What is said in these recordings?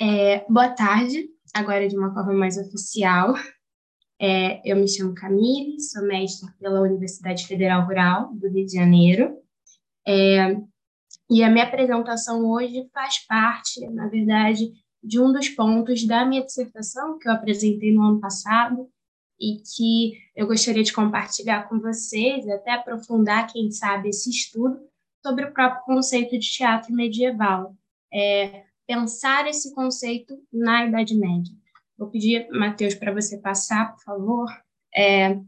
É, boa tarde, agora de uma forma mais oficial. É, eu me chamo Camille, sou mestre pela Universidade Federal Rural do Rio de Janeiro. É, e a minha apresentação hoje faz parte, na verdade, de um dos pontos da minha dissertação que eu apresentei no ano passado e que eu gostaria de compartilhar com vocês, até aprofundar, quem sabe, esse estudo sobre o próprio conceito de teatro medieval. É, pensar esse conceito na Idade Média. Vou pedir, Matheus, para você passar, por favor. É,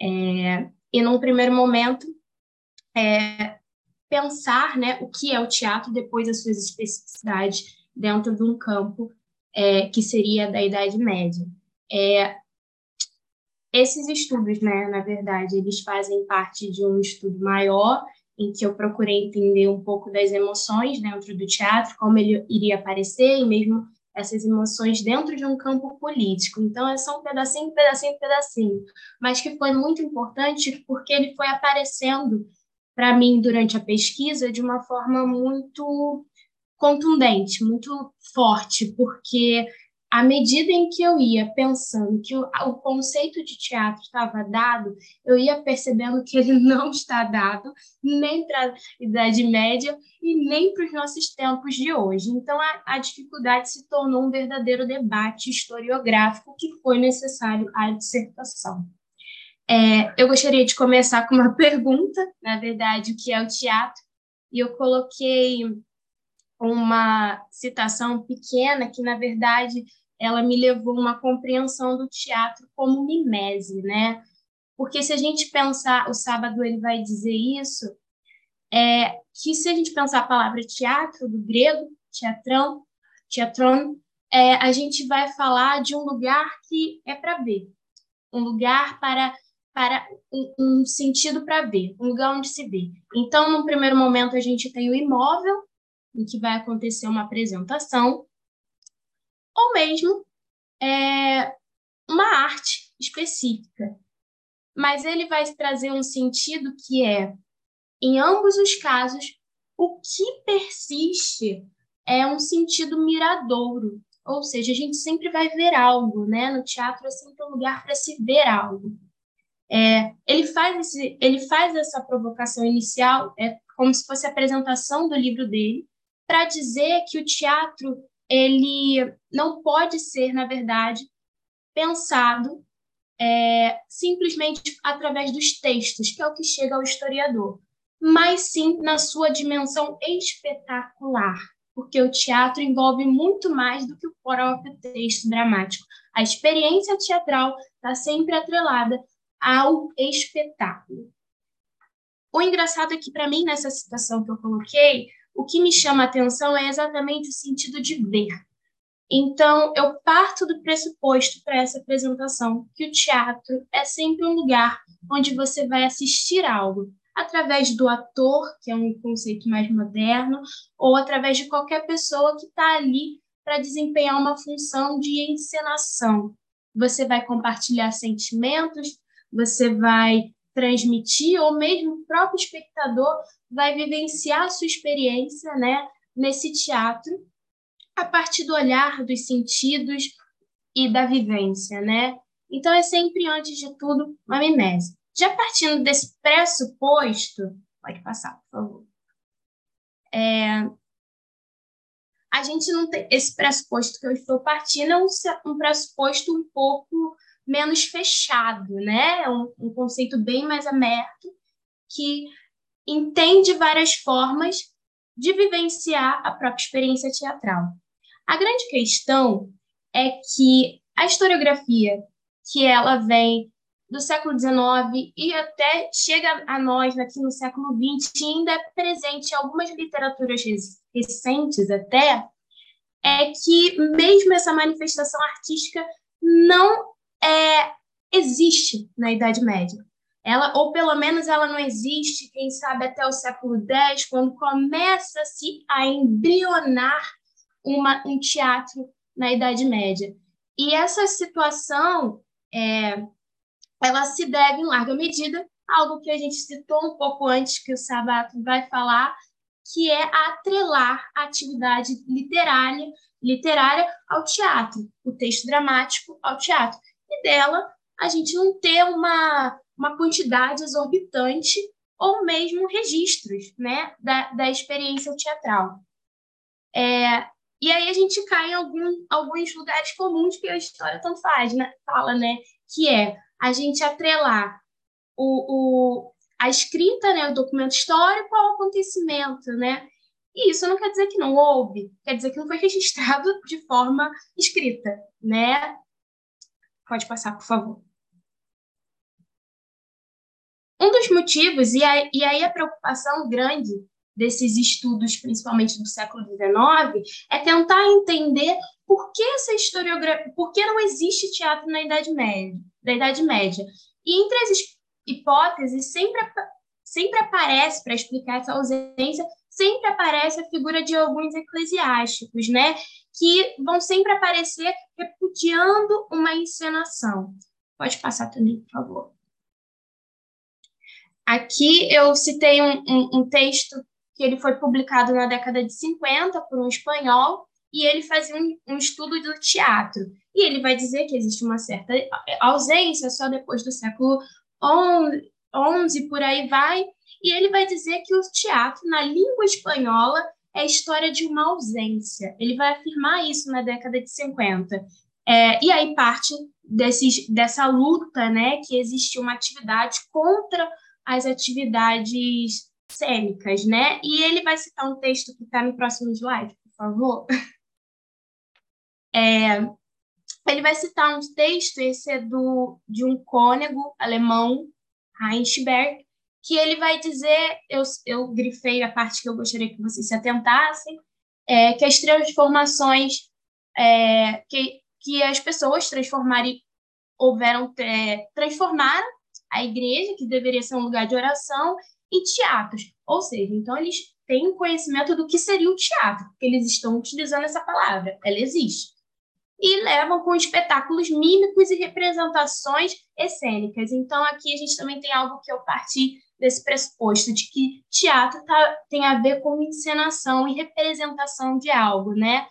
é, e, num primeiro momento, é, pensar né, o que é o teatro depois das suas especificidades dentro de um campo é, que seria da Idade Média. É, esses estudos, né, na verdade, eles fazem parte de um estudo maior em que eu procurei entender um pouco das emoções dentro do teatro, como ele iria aparecer e mesmo essas emoções dentro de um campo político. Então, é só um pedacinho, pedacinho, pedacinho, mas que foi muito importante porque ele foi aparecendo para mim durante a pesquisa de uma forma muito contundente, muito forte, porque à medida em que eu ia pensando que o, o conceito de teatro estava dado, eu ia percebendo que ele não está dado nem para a Idade Média e nem para os nossos tempos de hoje. Então, a, a dificuldade se tornou um verdadeiro debate historiográfico que foi necessário à dissertação. É, eu gostaria de começar com uma pergunta, na verdade, o que é o teatro, e eu coloquei uma citação pequena que, na verdade, ela me levou a uma compreensão do teatro como mimese, né? Porque se a gente pensar, o sábado ele vai dizer isso, é que se a gente pensar a palavra teatro, do grego, teatrão, teatron, é, a gente vai falar de um lugar que é para ver, um lugar para para um, um sentido para ver, um lugar onde se vê. Então, no primeiro momento, a gente tem o imóvel, em que vai acontecer uma apresentação, ou mesmo é, uma arte específica. Mas ele vai trazer um sentido que é, em ambos os casos, o que persiste é um sentido miradouro, ou seja, a gente sempre vai ver algo, né? No teatro é sempre um lugar para se ver algo. É, ele faz esse, ele faz essa provocação inicial, é como se fosse a apresentação do livro dele, para dizer que o teatro ele não pode ser, na verdade, pensado é, simplesmente através dos textos, que é o que chega ao historiador, mas sim na sua dimensão espetacular, porque o teatro envolve muito mais do que o próprio texto dramático. A experiência teatral está sempre atrelada ao espetáculo. O engraçado é que, para mim, nessa citação que eu coloquei, o que me chama a atenção é exatamente o sentido de ver. Então, eu parto do pressuposto para essa apresentação que o teatro é sempre um lugar onde você vai assistir algo, através do ator, que é um conceito mais moderno, ou através de qualquer pessoa que está ali para desempenhar uma função de encenação. Você vai compartilhar sentimentos, você vai transmitir, ou mesmo o próprio espectador vai vivenciar a sua experiência né, nesse teatro a partir do olhar, dos sentidos e da vivência, né? Então é sempre, antes de tudo, uma mimese. Já partindo desse pressuposto, pode passar, por favor. É, a gente não tem esse pressuposto que eu estou partindo é um, um pressuposto um pouco menos fechado, né? É um, um conceito bem mais aberto que entende várias formas de vivenciar a própria experiência teatral. A grande questão é que a historiografia, que ela vem do século XIX e até chega a nós aqui no século XX, ainda é presente em algumas literaturas recentes até, é que mesmo essa manifestação artística não é, existe na Idade Média. Ela, ou pelo menos ela não existe, quem sabe, até o século X, quando começa-se a embrionar uma, um teatro na Idade Média. E essa situação, é, ela se deve, em larga medida, a algo que a gente citou um pouco antes, que o Sabato vai falar, que é atrelar a atividade literária, literária ao teatro, o texto dramático ao teatro. E dela, a gente não ter uma, uma quantidade exorbitante ou mesmo registros né, da, da experiência teatral. É, e aí a gente cai em algum, alguns lugares comuns que a história tanto faz, né, fala, né? Que é a gente atrelar o, o, a escrita, né, o documento histórico ao acontecimento, né? E isso não quer dizer que não houve, quer dizer que não foi registrado de forma escrita, né? Pode passar, por favor. Um dos motivos, e aí, e aí a preocupação grande desses estudos, principalmente do século XIX, é tentar entender por que essa historiografia, por que não existe teatro na Idade Média, da Idade Média. E entre as hipóteses sempre sempre aparece para explicar essa ausência, sempre aparece a figura de alguns eclesiásticos, né, que vão sempre aparecer repudiando uma encenação. Pode passar também, por favor. Aqui eu citei um, um, um texto que ele foi publicado na década de 50 por um espanhol, e ele fazia um, um, estudo do teatro. E ele vai dizer que existe uma certa ausência só depois do século XI, por aí vai, e ele vai dizer que o teatro, na língua espanhola, é história de uma ausência. Ele vai afirmar isso na década de 50. É, e aí parte desses, dessa luta, né, que existe uma atividade contra as atividades cênicas, né? E ele vai citar um texto que está no próximo slide, por favor. É, ele vai citar um texto, esse é do, de um cônego alemão, Heinsberg, que ele vai dizer, eu, eu grifei a parte que eu gostaria que vocês se atentassem, é, que as transformações é, que, que as pessoas transformarem, houveram, é, transformaram a igreja, que deveria ser um lugar de oração, em teatros. Ou seja, então eles têm conhecimento do que seria o teatro, porque eles estão utilizando essa palavra, ela existe. E levam com espetáculos mímicos e representações excênicas. Então aqui a gente também tem algo que eu parti desse pressuposto de que teatro tá, tem a ver com encenação e representação de algo, né?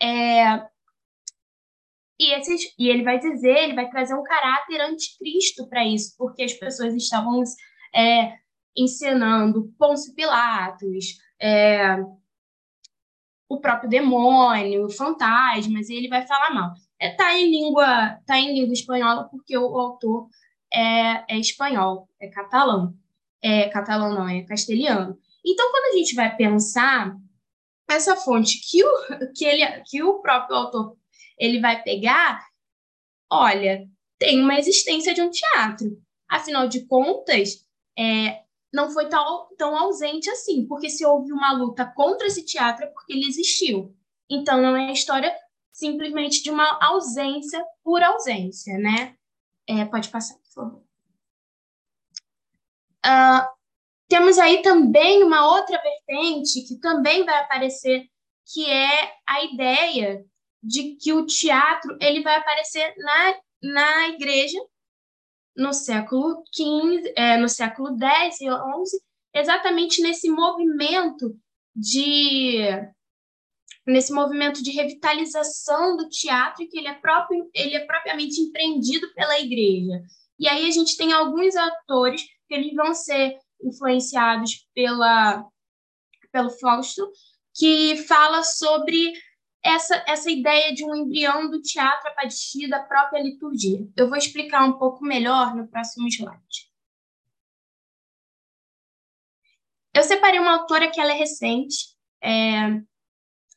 É, e, esses, e ele vai dizer, ele vai trazer um caráter anticristo para isso, porque as pessoas estavam é, encenando Pôncio Pilatos, é, o próprio demônio, fantasmas, e ele vai falar mal. É, tá em língua, tá em língua espanhola porque o, o autor é, é, espanhol, é catalão. É catalão não, é castelhano. Então, quando a gente vai pensar essa fonte que o, que ele, que o próprio autor ele vai pegar, olha, tem uma existência de um teatro. Afinal de contas, é, não foi tão, tão ausente assim, porque se houve uma luta contra esse teatro é porque ele existiu. Então, não é a história simplesmente de uma ausência por ausência, né? É, pode passar, por favor. Uh, temos aí também uma outra vertente que também vai aparecer, que é a ideia de que o teatro ele vai aparecer na, na igreja no século XV, é, no século X e XI, exatamente nesse movimento de nesse movimento de revitalização do teatro que ele é próprio ele é propriamente empreendido pela igreja. E aí a gente tem alguns atores que eles vão ser influenciados pela pelo Fausto, que fala sobre essa, essa ideia de um embrião do teatro a partir da própria liturgia. Eu vou explicar um pouco melhor no próximo slide. Eu separei uma autora que ela é recente. É,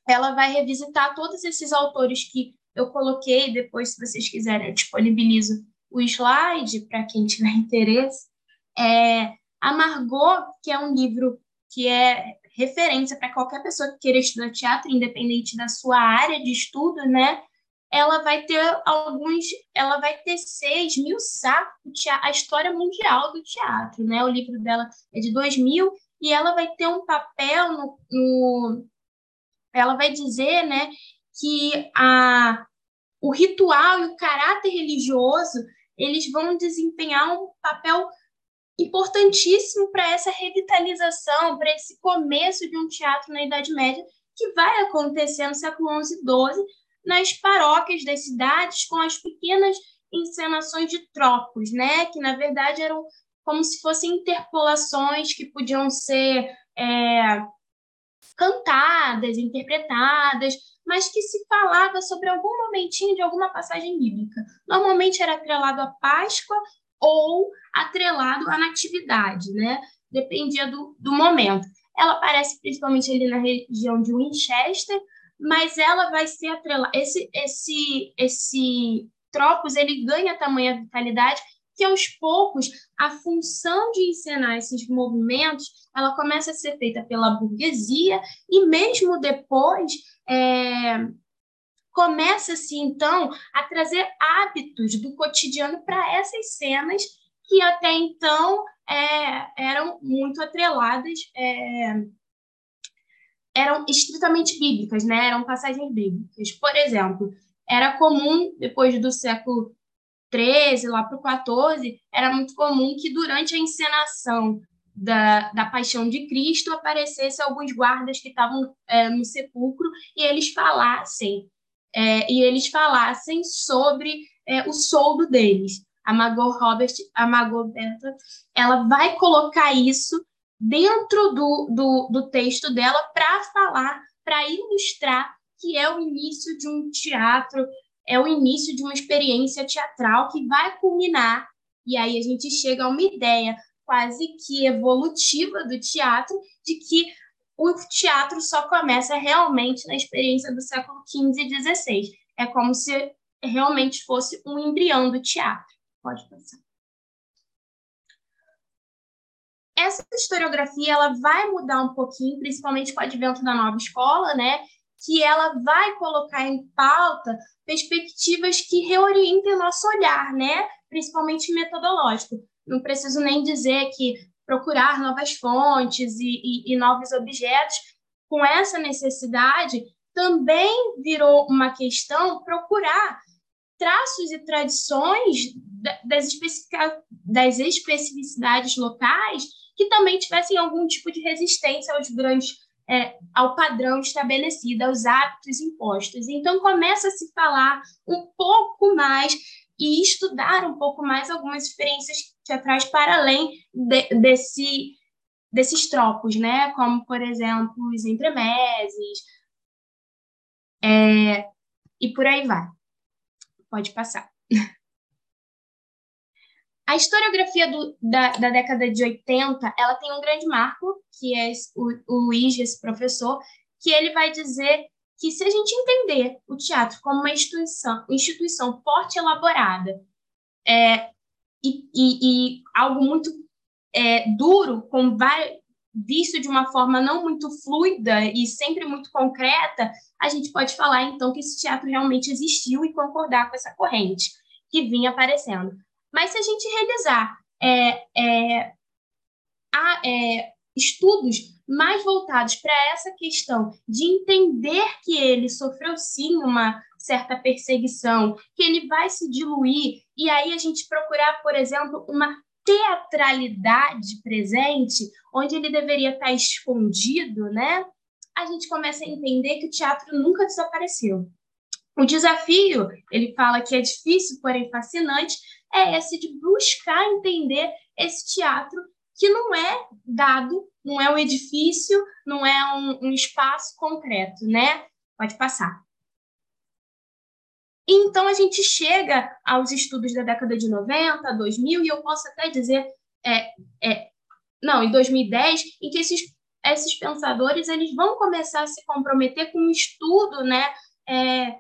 ela vai revisitar todos esses autores que eu coloquei. Depois, se vocês quiserem, eu disponibilizo o slide para quem tiver interesse. É, a Margot, que é um livro que é referência para qualquer pessoa que queira estudar teatro, independente da sua área de estudo, né? Ela vai ter alguns, ela vai tecer, esmiuçar a história mundial do teatro, né? O livro dela é de 2000 e ela vai ter um papel no, no ela vai dizer, né, que a o ritual e o caráter religioso eles vão desempenhar um papel importantíssimo para essa revitalização, para esse começo de um teatro na Idade Média, que vai acontecer no século XI e XII, nas paróquias das cidades, com as pequenas encenações de tropos, né? que na verdade eram como se fossem interpolações que podiam ser é, cantadas, interpretadas, mas que se falava sobre algum momentinho de alguma passagem bíblica. Normalmente era atrelado à Páscoa ou atrelado à Natividade, né? Dependia do, do momento. Ela aparece principalmente ali na região de Winchester, mas ela vai ser atrelada. Esse, esse, esse tropos ele ganha tamanha vitalidade que aos poucos a função de encenar esses movimentos ela começa a ser feita pela burguesia e mesmo depois é, começa-se então a trazer hábitos do cotidiano para essas cenas que até então é, eram muito atreladas, é, eram estritamente bíblicas, né? eram passagens bíblicas. Por exemplo, era comum, depois do século 13, lá para o 14, era muito comum que durante a encenação da, da Paixão de Cristo aparecesse alguns guardas que estavam é, no sepulcro e eles falassem é, e eles falassem sobre é, o soldo deles. A Margot Robert, a Margot Berta, ela vai colocar isso dentro do, do, do texto dela para falar, para ilustrar que é o início de um teatro é o início de uma experiência teatral que vai culminar, e aí a gente chega a uma ideia quase que evolutiva do teatro, de que o teatro só começa realmente na experiência do século XV e XVI. É como se realmente fosse um embrião do teatro. Pode passar. Essa historiografia ela vai mudar um pouquinho, principalmente com o advento da nova escola, né? que ela vai colocar em pauta perspectivas que reorientem nosso olhar, né? principalmente metodológico. Não preciso nem dizer que procurar novas fontes e, e, e novos objetos, com essa necessidade, também virou uma questão procurar traços e tradições das, das especificidades locais que também tivessem algum tipo de resistência aos grandes é, ao padrão estabelecido, aos hábitos impostos. Então, começa a se falar um pouco mais e estudar um pouco mais algumas experiências teatrais para além de, desse, desses tropos, né? como, por exemplo, os entremeses, é, e por aí vai. Pode passar. A historiografia do, da, da, década de 80, ela tem um grande marco, que é o, o Luiz, esse professor, que ele vai dizer que se a gente entender o teatro como uma instituição, instituição forte elaborada, é, e, e, e, algo muito é, duro, com visto de uma forma não muito fluida e sempre muito concreta, a gente pode falar então que esse teatro realmente existiu e concordar com essa corrente que vinha aparecendo. Mas se a gente realizar é, é, a, é, estudos mais voltados para essa questão de entender que ele sofreu sim uma certa perseguição, que ele vai se diluir, e aí a gente procurar, por exemplo, uma teatralidade presente, onde ele deveria estar escondido, né? A gente começa a entender que o teatro nunca desapareceu. O desafio, ele fala que é difícil, porém fascinante, é esse de buscar entender esse teatro que não é dado, não é um edifício, não é um, um espaço concreto, né? Pode passar. Então, a gente chega aos estudos da década de 90, 2000, e eu posso até dizer, é, é, não, em 2010, em que esses, esses pensadores eles vão começar a se comprometer com um estudo né, é,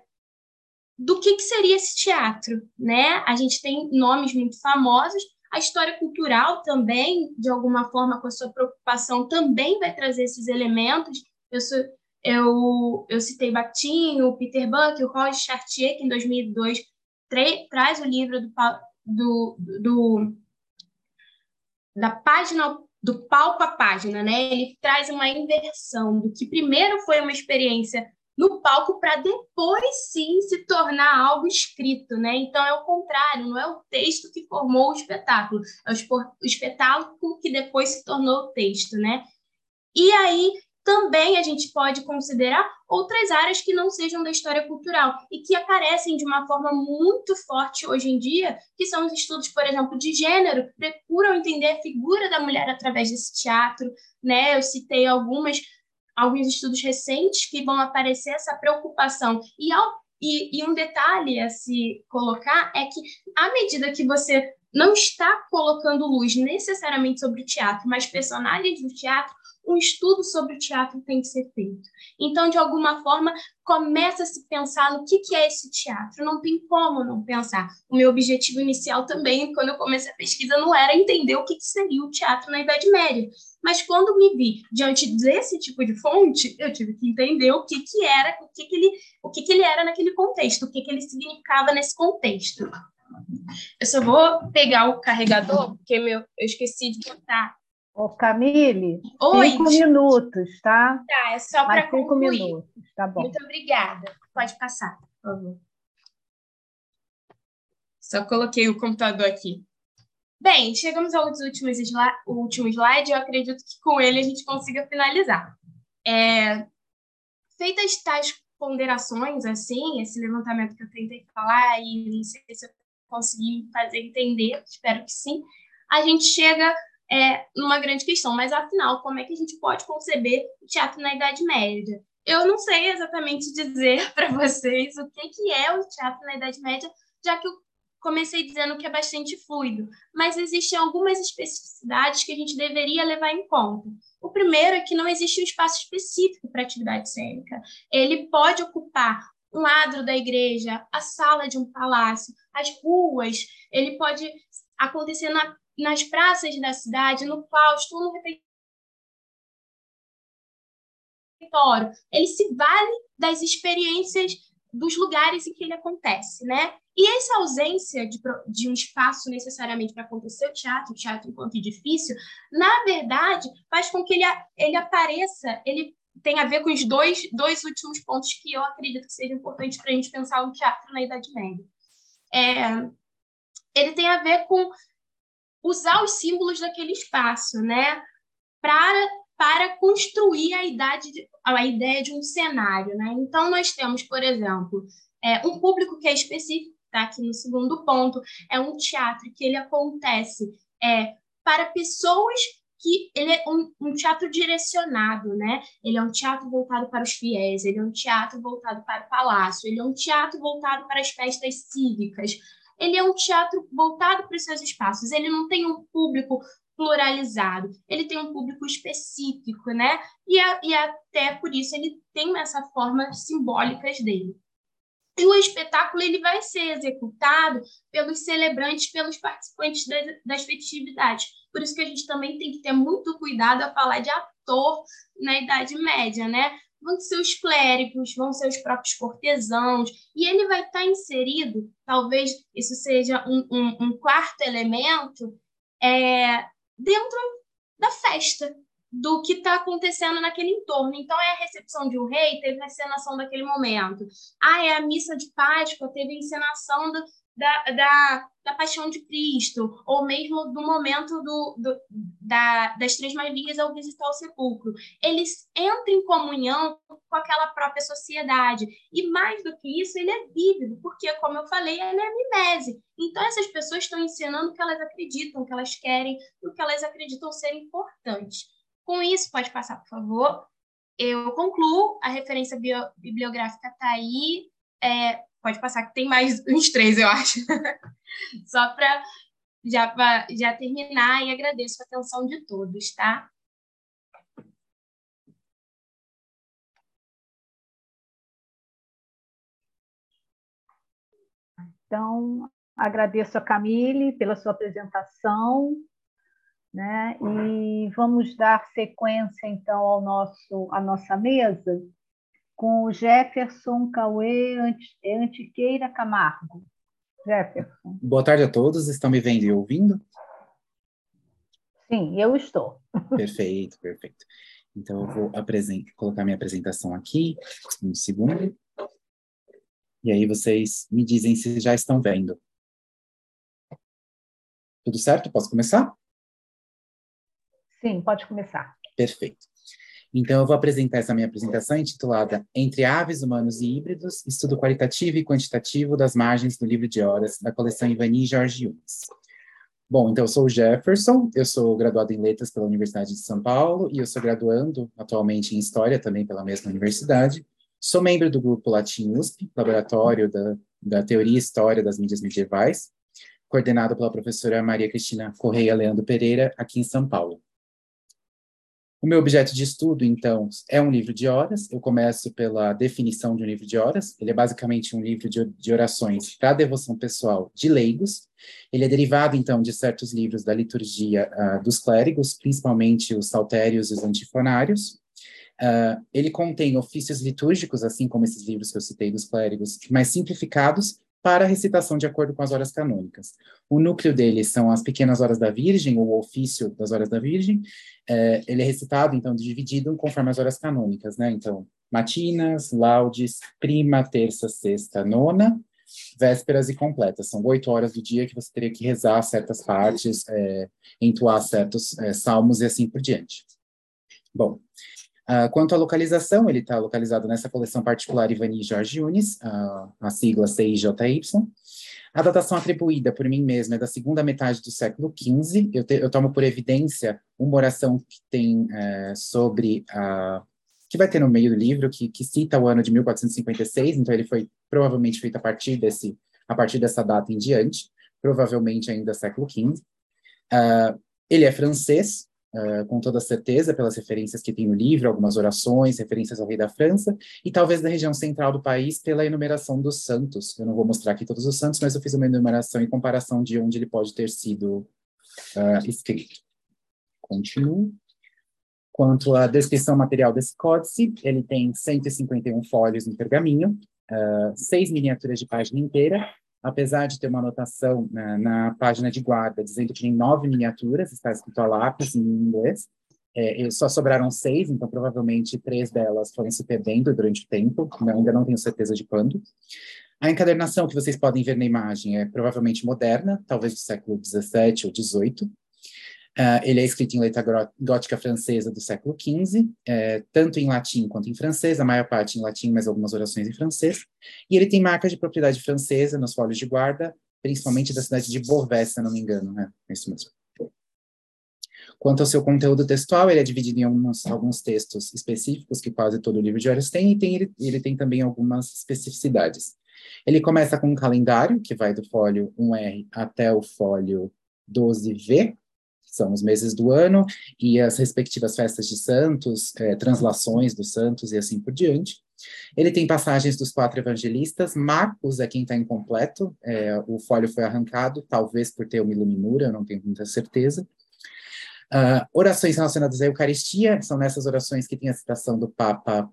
do que, que seria esse teatro, né? A gente tem nomes muito famosos, a história cultural também, de alguma forma, com a sua preocupação, também vai trazer esses elementos. Eu, sou, eu, eu citei Bakhtin, o Peter Buck, o Roger Chartier, que em 2002 traz o livro do, do, do, da página do palco à página, né? Ele traz uma inversão do que primeiro foi uma experiência no palco para depois sim se tornar algo escrito, né? Então é o contrário, não é o texto que formou o espetáculo, é o espetáculo que depois se tornou o texto, né? E aí também a gente pode considerar outras áreas que não sejam da história cultural e que aparecem de uma forma muito forte hoje em dia, que são os estudos, por exemplo, de gênero, que procuram entender a figura da mulher através desse teatro, né? Eu citei algumas alguns estudos recentes que vão aparecer essa preocupação e ao e, e um detalhe a se colocar é que, à medida que você não está colocando luz necessariamente sobre o teatro, mas personagens do teatro, um estudo sobre o teatro tem que ser feito. Então, de alguma forma, começa a se pensar no que, que é esse teatro. Não tem como não pensar. O meu objetivo inicial também, quando eu comecei a pesquisa, não era entender o que, que seria o teatro na Idade Média. Mas quando me vi diante desse tipo de fonte, eu tive que entender o que, que era, o que, que ele, o que, que ele era naquele contexto, o que, que ele significava nesse contexto. Eu só vou pegar o carregador, porque meu, eu esqueci de botar Ô, Camille, Oi, cinco minutos, tá? Tá, é só para cinco concluir. minutos, tá bom. Muito obrigada. Pode passar, por favor. Só coloquei o computador aqui. Bem, chegamos ao último slide, último slide. Eu acredito que com ele a gente consiga finalizar. É, feitas tais ponderações, assim, esse levantamento que eu tentei falar, e não sei se eu consegui fazer entender, espero que sim, a gente chega é, numa grande questão. Mas, afinal, como é que a gente pode conceber o teatro na Idade Média? Eu não sei exatamente dizer para vocês o que, que é o teatro na Idade Média, já que eu comecei dizendo que é bastante fluido, mas existem algumas especificidades que a gente deveria levar em conta. O primeiro é que não existe um espaço específico para atividade cênica. Ele pode ocupar um adro da igreja, a sala de um palácio, as ruas, ele pode acontecer na nas praças da cidade, no claustro, no refeitório. Ele se vale das experiências dos lugares em que ele acontece, né? E essa ausência de, de um espaço necessariamente para acontecer o teatro, o teatro enquanto edifício, na verdade, faz com que ele, ele apareça, ele tem a ver com os dois, dois últimos pontos que eu acredito que sejam importantes para a gente pensar o teatro na Idade Média. É, ele tem a ver com usar os símbolos daquele espaço, né? Para, para construir a, idade, a ideia de um cenário, né? Então, nós temos, por exemplo, é, um público que é específico, tá aqui no segundo ponto, é um teatro que ele acontece é, para pessoas que ele é um, um, teatro direcionado, né? Ele é um teatro voltado para os fiéis, ele é um teatro voltado para o palácio, ele é um teatro voltado para as festas cívicas, ele é um teatro voltado para os seus espaços, ele não tem um público pluralizado, ele tem um público específico, né? E, a, e até por isso ele tem essa forma simbólicas dele. E o espetáculo ele vai ser executado pelos celebrantes, pelos participantes das, festividades. Por isso que a gente também tem que ter muito cuidado a falar de ator na Idade Média, né? vão ser os clérigos, vão ser os próprios cortesãos, e ele vai estar inserido, talvez isso seja um, um, um quarto elemento, é, dentro da festa, do que está acontecendo naquele entorno. Então, é a recepção de um rei, teve a encenação daquele momento. Ah, é a missa de Páscoa, teve a encenação do, da, da, da paixão de Cristo, ou mesmo do momento do, do, da, das Três Marias ao visitar o sepulcro. Eles entram em comunhão com aquela própria sociedade. E mais do que isso, ele é vívido, porque, como eu falei, ele é mimese. Então, essas pessoas estão ensinando o que elas acreditam, o que elas querem, o que elas acreditam ser importante. Com isso, pode passar, por favor. Eu concluo, a referência bio, bibliográfica está aí. É, Pode passar que tem mais uns três, eu acho. Só para já, já terminar e agradeço a atenção de todos, tá? Então, agradeço a Camille pela sua apresentação, né? E vamos dar sequência então ao nosso à nossa mesa com o Jefferson Cauê Antiqueira Camargo. Jefferson. Boa tarde a todos, estão me vendo e ouvindo? Sim, eu estou. Perfeito, perfeito. Então, eu vou colocar minha apresentação aqui, um segundo. E aí vocês me dizem se já estão vendo. Tudo certo? Posso começar? Sim, pode começar. Perfeito. Então, eu vou apresentar essa minha apresentação intitulada Entre Aves, Humanos e Híbridos, Estudo Qualitativo e Quantitativo das Margens do Livro de Horas, da coleção Ivani Jorge Yunes. Bom, então eu sou o Jefferson, eu sou graduado em Letras pela Universidade de São Paulo e eu sou graduando atualmente em História também pela mesma universidade. Sou membro do grupo Latim USP, laboratório da, da Teoria e História das Mídias Medievais, coordenado pela professora Maria Cristina Correia Leandro Pereira, aqui em São Paulo. O meu objeto de estudo, então, é um livro de horas. Eu começo pela definição de um livro de horas. Ele é basicamente um livro de, de orações para devoção pessoal de leigos. Ele é derivado, então, de certos livros da liturgia uh, dos clérigos, principalmente os saltérios e os antifonários. Uh, ele contém ofícios litúrgicos, assim como esses livros que eu citei dos clérigos, mais simplificados para a recitação de acordo com as horas canônicas. O núcleo dele são as pequenas horas da Virgem, ou o ofício das horas da Virgem. É, ele é recitado, então, dividido conforme as horas canônicas, né? Então, matinas, laudes, prima, terça, sexta, nona, vésperas e completas. São oito horas do dia que você teria que rezar certas partes, é, entoar certos é, salmos e assim por diante. Bom, Uh, quanto à localização, ele está localizado nessa coleção particular Ivani Jorge Yunis, uh, a sigla CIJY. A datação atribuída por mim mesma é da segunda metade do século XV. Eu, te, eu tomo por evidência uma oração que tem uh, sobre a que vai ter no meio do livro, que, que, cita o ano de 1456, então ele foi provavelmente feito a partir desse, a partir dessa data em diante, provavelmente ainda século XV. Uh, ele é francês, uh, com toda certeza, pelas referências que tem no livro, algumas orações, referências ao rei da França, e talvez da região central do país pela enumeração dos santos. Eu não vou mostrar aqui todos os santos, mas eu fiz uma enumeração e comparação de onde ele pode ter sido uh, escrito. Continuo. Quanto à descrição material desse códice, ele tem 151 folhas em pergaminho, uh, seis miniaturas de página inteira, apesar de ter uma anotação na, na, página de guarda dizendo que tem nove miniaturas, está escrito a lápis em inglês, é, só sobraram seis, então provavelmente três delas foram se perdendo durante o tempo, ainda não tenho certeza de quando. A encadernação que vocês podem ver na imagem é provavelmente moderna, talvez do século XVII ou XVIII, Uh, ele é escrito em letra gótica francesa do século XV, é, tanto em latim quanto em francês, a maior parte em latim, mas algumas orações em francês. E ele tem marca de propriedade francesa nos folhos de guarda, principalmente da cidade de Beauvais, se não me engano, né? É isso mesmo. Quanto ao seu conteúdo textual, ele é dividido em alguns, alguns textos específicos, que quase todo livro de horas tem, e tem, ele, ele tem também algumas especificidades. Ele começa com um calendário, que vai do folho 1R até o folho 12V, são os meses do ano, e as respectivas festas de santos, é, translações dos santos e assim por diante. Ele tem passagens dos quatro evangelistas, Marcos é quem está incompleto, é, o folho foi arrancado, talvez por ter uma iluminura, eu não tenho muita certeza. Uh, orações relacionadas à Eucaristia, são nessas orações que tem a citação do Papa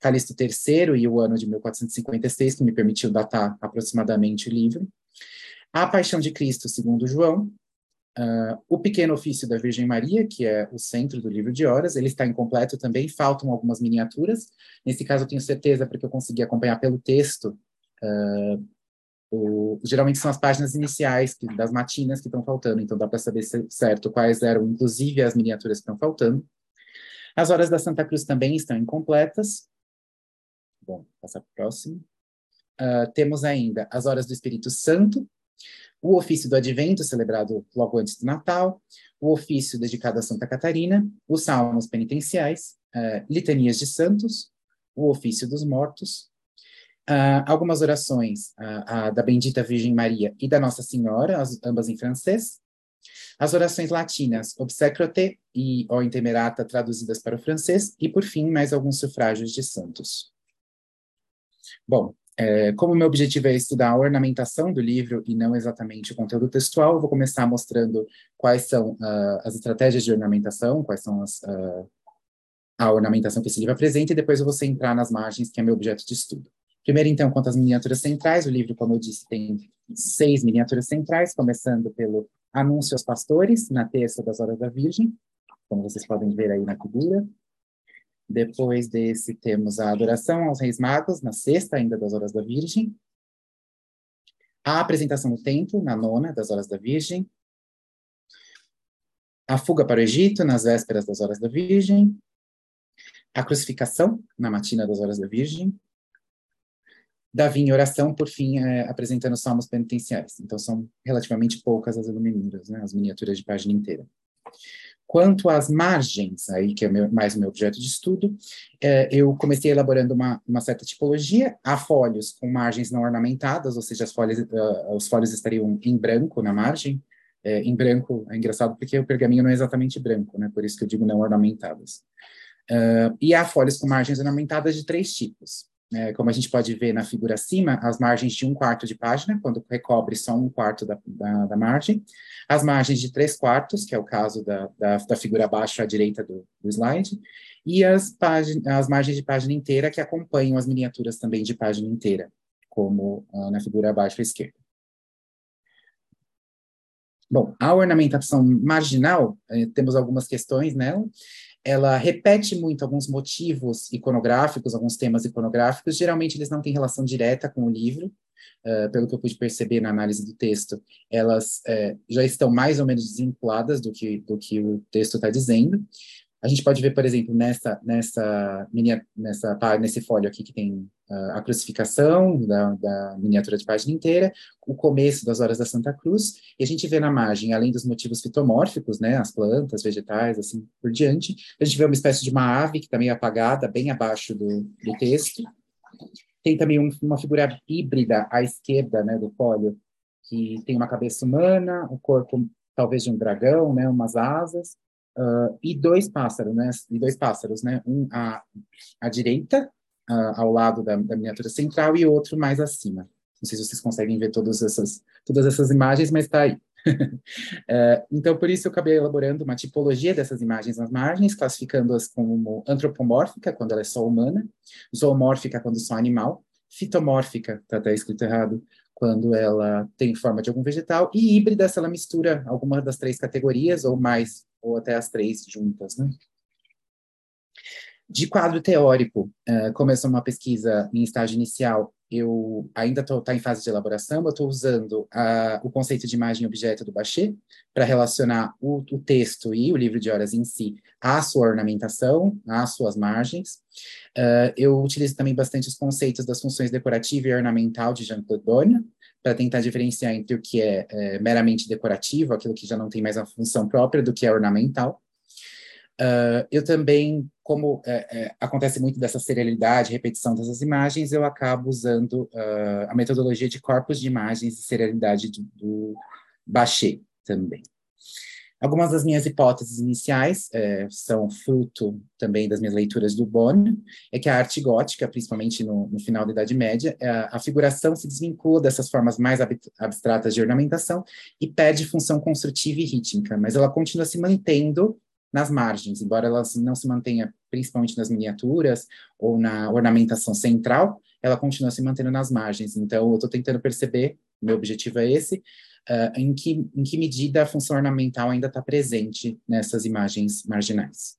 Calixto III e o ano de 1456, que me permitiu datar aproximadamente o livro. A Paixão de Cristo, segundo João, Uh, o Pequeno Ofício da Virgem Maria, que é o centro do livro de horas, ele está incompleto também, faltam algumas miniaturas. Nesse caso, eu tenho certeza, porque eu consegui acompanhar pelo texto. Uh, o, geralmente são as páginas iniciais que, das matinas que estão faltando, então dá para saber certo quais eram, inclusive, as miniaturas que estão faltando. As horas da Santa Cruz também estão incompletas. Bom, passar para o próximo. Uh, temos ainda as horas do Espírito Santo, o ofício do Advento, celebrado logo antes do Natal, o ofício dedicado a Santa Catarina, os salmos penitenciais, uh, litanias de santos, o ofício dos mortos, uh, algumas orações uh, da Bendita Virgem Maria e da Nossa Senhora, as, ambas em francês, as orações latinas, Obsecrote e O Intemerata, traduzidas para o francês, e, por fim, mais alguns sufrágios de santos. Bom, é, como meu objetivo é estudar a ornamentação do livro e não exatamente o conteúdo textual, vou começar mostrando quais são uh, as estratégias de ornamentação, quais são as, uh, a ornamentação que esse livro apresenta, e depois eu vou centrar nas margens, que é meu objeto de estudo. Primeiro, então, quanto às miniaturas centrais, o livro, como eu disse, tem seis miniaturas centrais, começando pelo Anúncio aos Pastores, na terça das Horas da Virgem, como vocês podem ver aí na figura. Depois desse, temos a adoração aos reis magos, na sexta, ainda das horas da Virgem. A apresentação no templo, na nona, das horas da Virgem. A fuga para o Egito, nas vésperas das horas da Virgem. A crucificação, na matina das horas da Virgem. Davi em oração, por fim, é, apresentando salmos penitenciais. Então, são relativamente poucas as iluminuras, né, as miniaturas de página inteira. Quanto às margens, aí que é meu, mais o meu objeto de estudo, é, eu comecei elaborando uma, uma, certa tipologia. Há folhos com margens não ornamentadas, ou seja, as folhas, uh, os folhos estariam em branco na margem. É, em branco é engraçado porque o pergaminho não é exatamente branco, né? Por isso que eu digo não ornamentadas. Uh, e há folhas com margens ornamentadas de três tipos. É, como a gente pode ver na figura acima, as margens de um quarto de página, quando recobre só um quarto da, da, da margem, as margens de três quartos, que é o caso da, da, da figura abaixo à direita do, do slide, e as, as margens de página inteira, que acompanham as miniaturas também de página inteira, como uh, na figura abaixo à esquerda. Bom, a ornamentação marginal, eh, temos algumas questões nela ela repete muito alguns motivos iconográficos, alguns temas iconográficos. Geralmente eles não têm relação direta com o livro, uh, pelo que eu pude perceber na análise do texto. Elas uh, já estão mais ou menos desvinculadas do que do que o texto está dizendo. A gente pode ver, por exemplo, nessa nessa nessa nesse folho aqui que tem a crucificação da, da, miniatura de página inteira, o começo das horas da Santa Cruz, e a gente vê na margem, além dos motivos fitomórficos, né, as plantas, vegetais, assim por diante, a gente vê uma espécie de uma ave que está meio apagada, bem abaixo do, do texto. Tem também um, uma figura híbrida à esquerda, né, do folho, que tem uma cabeça humana, o corpo talvez de um dragão, né, umas asas, uh, e dois pássaros, né, e dois pássaros, né, um à, à direita, uh, ao lado da, da, miniatura central e outro mais acima. Não sei se vocês conseguem ver todas essas, todas essas imagens, mas está aí. uh, então, por isso, eu acabei elaborando uma tipologia dessas imagens nas margens, classificando-as como antropomórfica, quando ela é só humana, zoomórfica, quando só animal, fitomórfica, está até escrito errado, quando ela tem forma de algum vegetal, e híbrida, se ela mistura alguma das três categorias, ou mais, ou até as três juntas, né? De quadro teórico, uh, começou uma pesquisa em estágio inicial, eu ainda estou tá em fase de elaboração, eu estou usando uh, o conceito de imagem-objeto do Bachet para relacionar o, o, texto e o livro de horas em si à sua ornamentação, às suas margens. Uh, eu utilizo também bastante os conceitos das funções decorativa e ornamental de Jean-Claude Bonne, para tentar diferenciar entre o que é, é, meramente decorativo, aquilo que já não tem mais a função própria, do que é ornamental. Uh, eu também, como é, é, acontece muito dessa serialidade, repetição dessas imagens, eu acabo usando uh, a metodologia de corpos de imagens e serialidade do, do Bachet também. Algumas das minhas hipóteses iniciais é, são fruto também das minhas leituras do Bonn, é que a arte gótica, principalmente no, no final da Idade Média, é, a figuração se desvincula dessas formas mais ab abstratas de ornamentação e perde função construtiva e rítmica, mas ela continua se mantendo nas margens, embora ela não se mantenha principalmente nas miniaturas ou na ornamentação central, ela continua se mantendo nas margens. Então, eu estou tentando perceber, meu objetivo é esse, uh, em, que, em que medida a função ornamental ainda está presente nessas imagens marginais.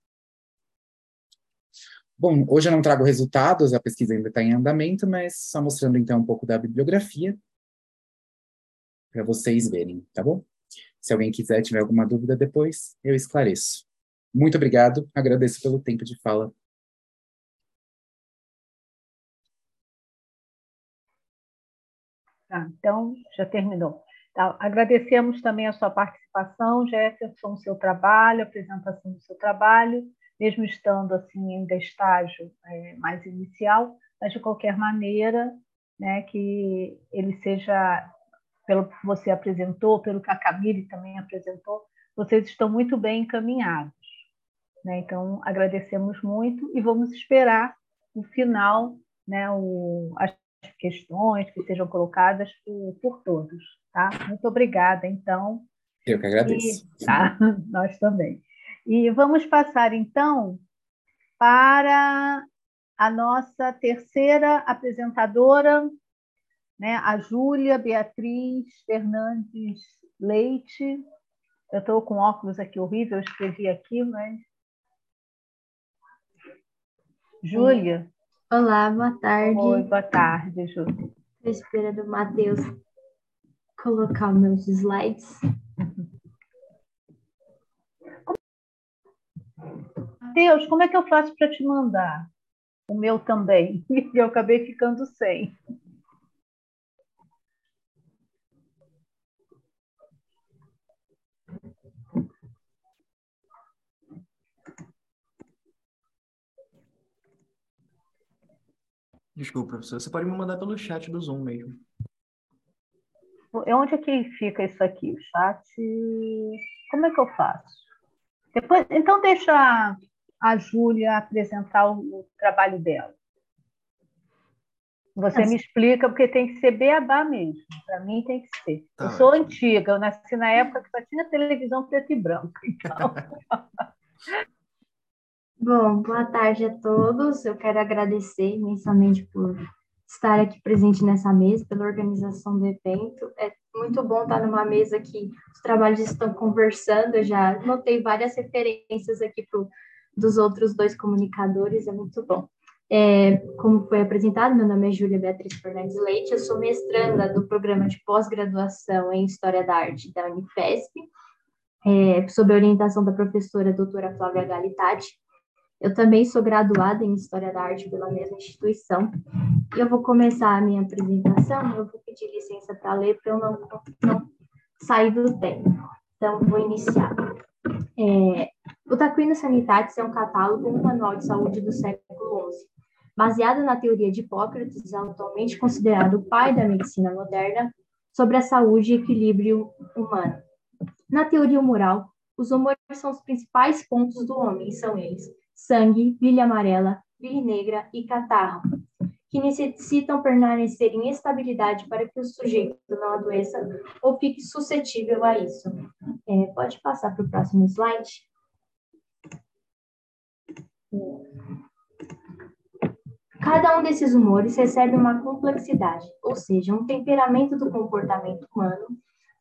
Bom, hoje eu não trago resultados, a pesquisa ainda está em andamento, mas só mostrando então um pouco da bibliografia para vocês verem, tá bom? Se alguém quiser, tiver alguma dúvida depois, eu esclareço. Muito obrigado, agradeço pelo tempo de fala. Tá, então, já terminou. Tá, agradecemos também a sua participação, Jefferson, o seu trabalho, a apresentação do seu trabalho, mesmo estando assim em estágio é, mais inicial, mas de qualquer maneira, né, que ele seja, pelo que você apresentou, pelo que a Camille também apresentou, vocês estão muito bem encaminhados. Né? Então, agradecemos muito e vamos esperar o final, né, o, as questões que sejam colocadas por, por todos. Tá? Muito obrigada, então. Eu que agradeço. E, tá? Nós também. E vamos passar, então, para a nossa terceira apresentadora, né, a Júlia Beatriz Fernandes Leite. Eu estou com óculos aqui horrível, eu escrevi aqui, mas Júlia? Olá, boa tarde. Oi, boa tarde, Júlia. Estou esperando o Matheus colocar meus slides. Matheus, como é que eu faço para te mandar? O meu também. Eu acabei ficando sem. Desculpa, professor. Você pode me mandar pelo chat do Zoom mesmo. Onde é que fica isso aqui? O chat. Como é que eu faço? Depois, então, deixa a Júlia apresentar o, o, trabalho dela. Você me explica, porque tem que ser beabá mesmo. Para mim tem que ser. Tá eu sou antiga, eu nasci na época que só tinha televisão preto e branco. Então... Bom, boa tarde a todos. Eu quero agradecer imensamente por estar aqui presente nessa mesa, pela organização do evento. É muito bom estar numa mesa que os trabalhos estão conversando. Eu já notei várias referências aqui pro, dos outros dois comunicadores, é muito bom. É, como foi apresentado, meu nome é Júlia Beatriz Fernandes Leite, eu sou mestranda do programa de pós-graduação em História da Arte da Unifesp, é, sob a orientação da professora doutora Flávia Galitati. Eu também sou graduada em História da Arte pela mesma instituição. E eu vou começar a minha apresentação, eu vou pedir licença para ler, para eu não, não sair do tempo. Então, vou iniciar. É, o Taquino Sanitatis é um catálogo, um manual de saúde do século XI, baseado na teoria de Hipócrates, atualmente considerado o pai da medicina moderna, sobre a saúde e equilíbrio humano. Na teoria moral, os humores são os principais pontos do homem, são eles sangue, vilha amarela, vilha negra e catarro, que necessitam permanecer em estabilidade para que o sujeito não adoeça ou fique suscetível a isso. É, pode passar para o próximo slide. Cada um desses humores recebe uma complexidade, ou seja, um temperamento do comportamento humano,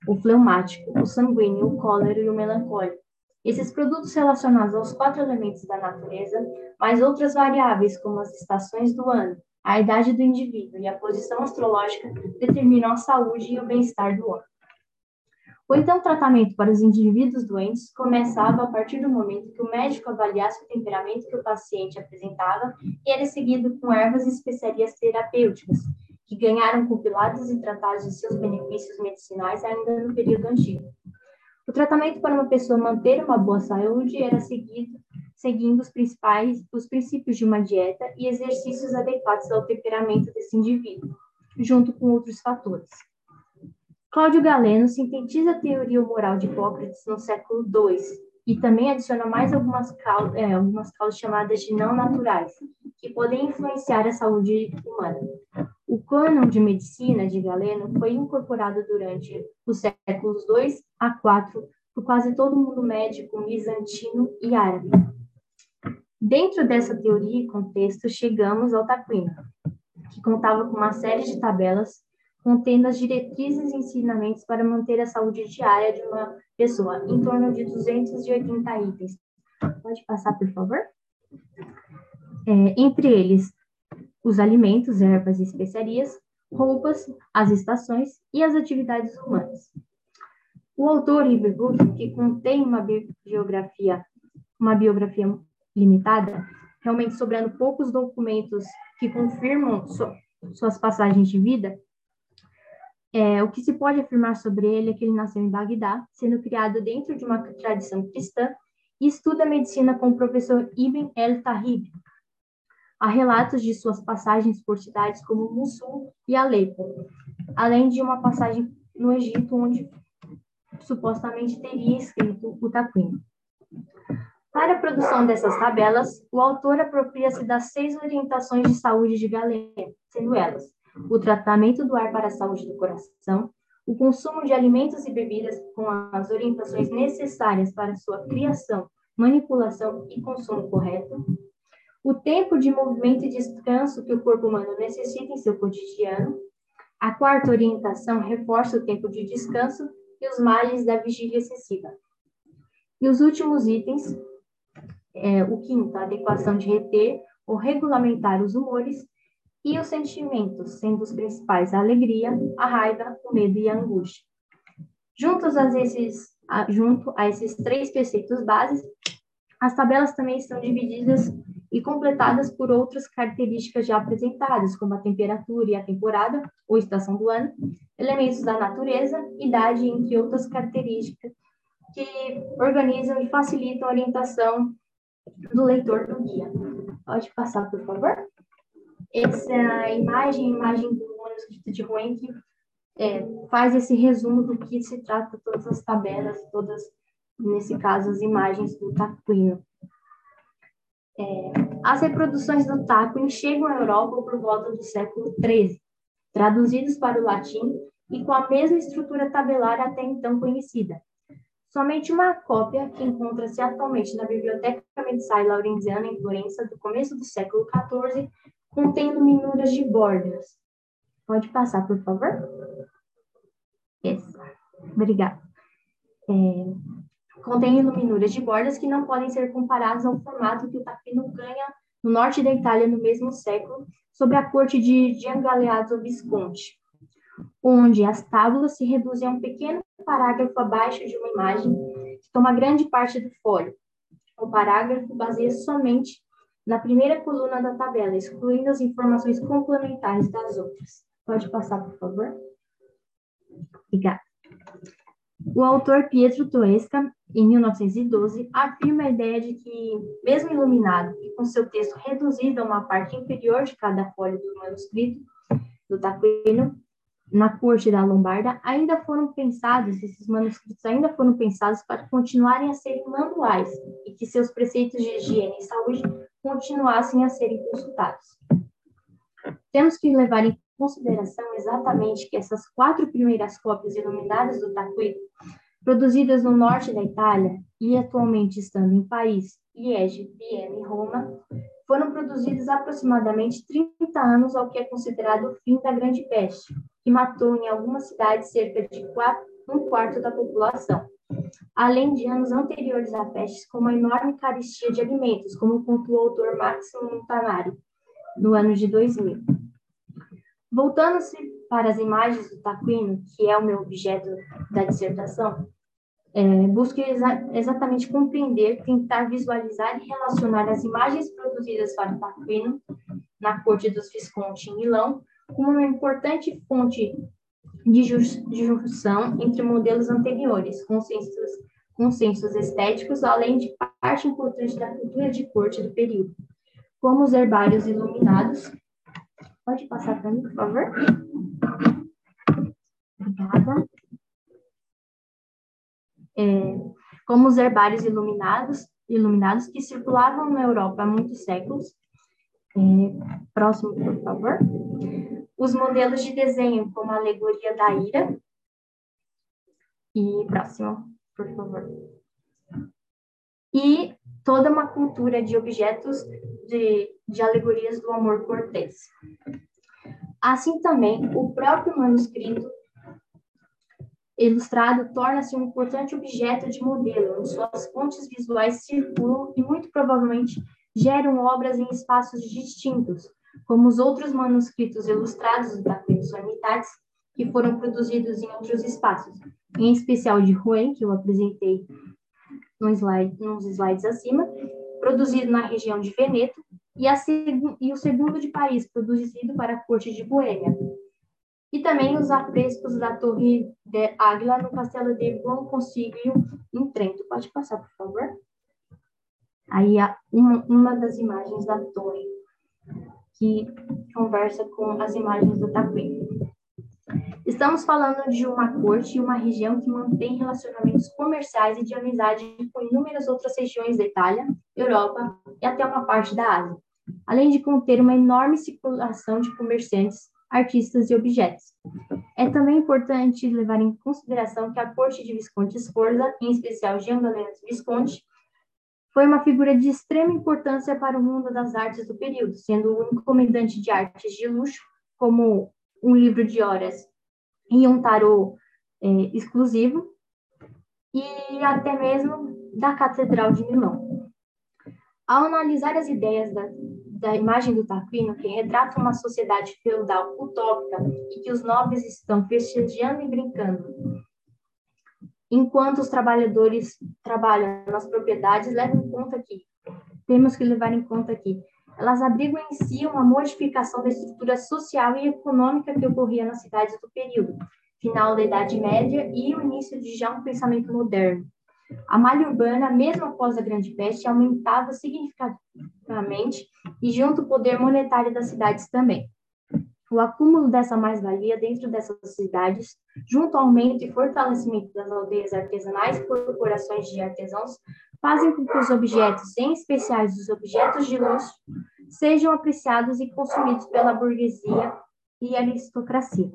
o fleumático, o sanguíneo, o cólero e o melancólico, esses produtos relacionados aos quatro elementos da natureza, mais outras variáveis como as estações do ano, a idade do indivíduo e a posição astrológica determinam a saúde e o bem-estar do homem. O então tratamento para os indivíduos doentes começava a partir do momento que o médico avaliasse o temperamento que o paciente apresentava e era seguido com ervas e especiarias terapêuticas, que ganharam compilados e tratados de seus benefícios medicinais ainda no período antigo. O tratamento para uma pessoa manter uma boa saúde era seguido seguindo os principais os princípios de uma dieta e exercícios adequados ao temperamento desse indivíduo, junto com outros fatores. Cláudio Galeno sintetiza a teoria moral de Hipócrates no século II e também adiciona mais algumas causas, é, algumas causas chamadas de não naturais, que podem influenciar a saúde humana. O cânon de medicina de Galeno foi incorporado durante os séculos II a IV por quase todo mundo médico bizantino e árabe. Dentro dessa teoria e contexto, chegamos ao Taquino, que contava com uma série de tabelas contendo as diretrizes e ensinamentos para manter a saúde diária de uma pessoa, em torno de 280 itens. Pode passar, por favor? É, entre eles, os alimentos, ervas e especiarias, roupas, as estações e as atividades humanas. O autor Iberbuch, que contém uma biografia, uma biografia limitada, realmente sobrando poucos documentos que confirmam so, suas passagens de vida, é, o que se pode afirmar sobre ele é que ele nasceu em Bagdá, sendo criado dentro de uma tradição cristã, e estuda medicina com o professor Ibn el-Tahib, Há relatos de suas passagens por cidades como Mussul e Alepo, além de uma passagem no Egito, onde supostamente teria escrito o taquino. Para a produção dessas tabelas, o autor apropria-se das seis orientações de saúde de Galeno, sendo elas o tratamento do ar para a saúde do coração, o consumo de alimentos e bebidas com as orientações necessárias para sua criação, manipulação e consumo correto, o tempo de movimento e descanso que o corpo humano necessita em seu cotidiano. A quarta orientação reforça o tempo de descanso e os males da vigília excessiva. E os últimos itens, é, o quinto, a adequação de reter ou regulamentar os humores e os sentimentos, sendo os principais a alegria, a raiva, o medo e a angústia. Juntos a esses, a, junto a esses três preceitos bases, as tabelas também estão divididas e completadas por outras características já apresentadas, como a temperatura e a temporada, ou estação do ano, elementos da natureza, idade, entre outras características que organizam e facilitam a orientação do leitor do guia. Pode passar, por favor? Essa imagem, imagem do manuscrito de Ruenck, é, faz esse resumo do que se trata todas as tabelas, todas, nesse caso, as imagens do Taquino. É, as reproduções do Taquino chegam à Europa por volta do século XIII, traduzidas para o latim e com a mesma estrutura tabelar até então conhecida. Somente uma cópia, que encontra-se atualmente na Biblioteca Mensai Laurenziana, em Florença, do começo do século XIV, contendo minuras de bordas. Pode passar, por favor? Isso. Obrigada. É, contém minuras de bordas que não podem ser comparadas ao formato que o tapino ganha no norte da Itália no mesmo século, sob a corte de Giangaleazzo Visconti onde as tábuas se reduzem a um pequeno parágrafo abaixo de uma imagem que toma grande parte do folho. O parágrafo baseia somente na primeira coluna da tabela, excluindo as informações complementares das outras. Pode passar, por favor? Obrigada. O autor Pietro Toesca, em 1912, afirma a ideia de que, mesmo iluminado e com seu texto reduzido a uma parte inferior de cada folha do manuscrito do Taquino, na corte da Lombarda ainda foram pensados, esses manuscritos ainda foram pensados para continuarem a serem manuais e que seus preceitos de higiene e saúde continuassem a serem consultados. Temos que levar em consideração exatamente que essas quatro primeiras cópias iluminadas do Taquito, produzidas no norte da Itália e atualmente estando em Paris, Liege, Viena e Roma, foram produzidas aproximadamente 30 anos ao que é considerado o fim da Grande Peste, que matou em algumas cidades cerca de um quarto da população, além de anos anteriores à peste, com uma enorme carestia de alimentos, como pontuou o autor Máximo Montanari, no ano de 2000. Voltando-se para as imagens do Taquino, que é o meu objeto da dissertação, é, busco exa exatamente compreender, tentar visualizar e relacionar as imagens produzidas para o Taquino na corte dos Visconti em Milão como uma importante fonte de, junção entre modelos anteriores, consensos, consensos estéticos, além de parte importante da cultura de corte do período, como os herbários iluminados. Pode passar para mim, por favor? Obrigada é, como os herbários iluminados, iluminados que circulavam na Europa há muitos séculos. É, próximo, por favor. Os modelos de desenho, como a alegoria da ira. E próximo, por favor. E toda uma cultura de objetos de, de alegorias do amor cortês. Assim também, o próprio manuscrito ilustrado torna-se um importante objeto de modelo, onde suas fontes visuais circulam e muito provavelmente geram obras em espaços distintos, como os outros manuscritos ilustrados da Sanitatis, que foram produzidos em outros espaços, em especial de Rouen, que eu apresentei slide, nos slides acima, produzido na região de Veneto, e, a, e o segundo de Paris, produzido para a corte de Boêmia, e também os afrescos da Torre de Águila no Castelo de Buon Consiglio, em Trento. Pode passar, por favor? Aí, uma, uma das imagens da torre, que conversa com as imagens do tapete. Estamos falando de uma corte e uma região que mantém relacionamentos comerciais e de amizade com inúmeras outras regiões da Itália, Europa e até uma parte da Ásia, além de conter uma enorme circulação de comerciantes artistas e objetos. É também importante levar em consideração que a corte de Visconti Sforza, em especial Jean Galeano Visconti, foi uma figura de extrema importância para o mundo das artes do período, sendo o encomendante de artes de luxo, como um livro de horas e um tarô é, exclusivo, e até mesmo da Catedral de Milão. Ao analisar as ideias da, da imagem do Tarquino, que retrata uma sociedade feudal utópica e que os nobres estão festejando e brincando, enquanto os trabalhadores trabalham nas propriedades, leva em conta que temos que levar em conta que elas abrigam em si uma modificação da estrutura social e econômica que ocorria nas cidades do período, final da Idade Média e o início de já um pensamento moderno. A malha urbana, mesmo após a Grande Peste, aumentava significativamente e junto o poder monetário das cidades também. O acúmulo dessa mais-valia dentro dessas cidades, junto ao aumento e fortalecimento das aldeias artesanais e corporações de artesãos, fazem com que os objetos, em especial os objetos de luxo, sejam apreciados e consumidos pela burguesia e aristocracia.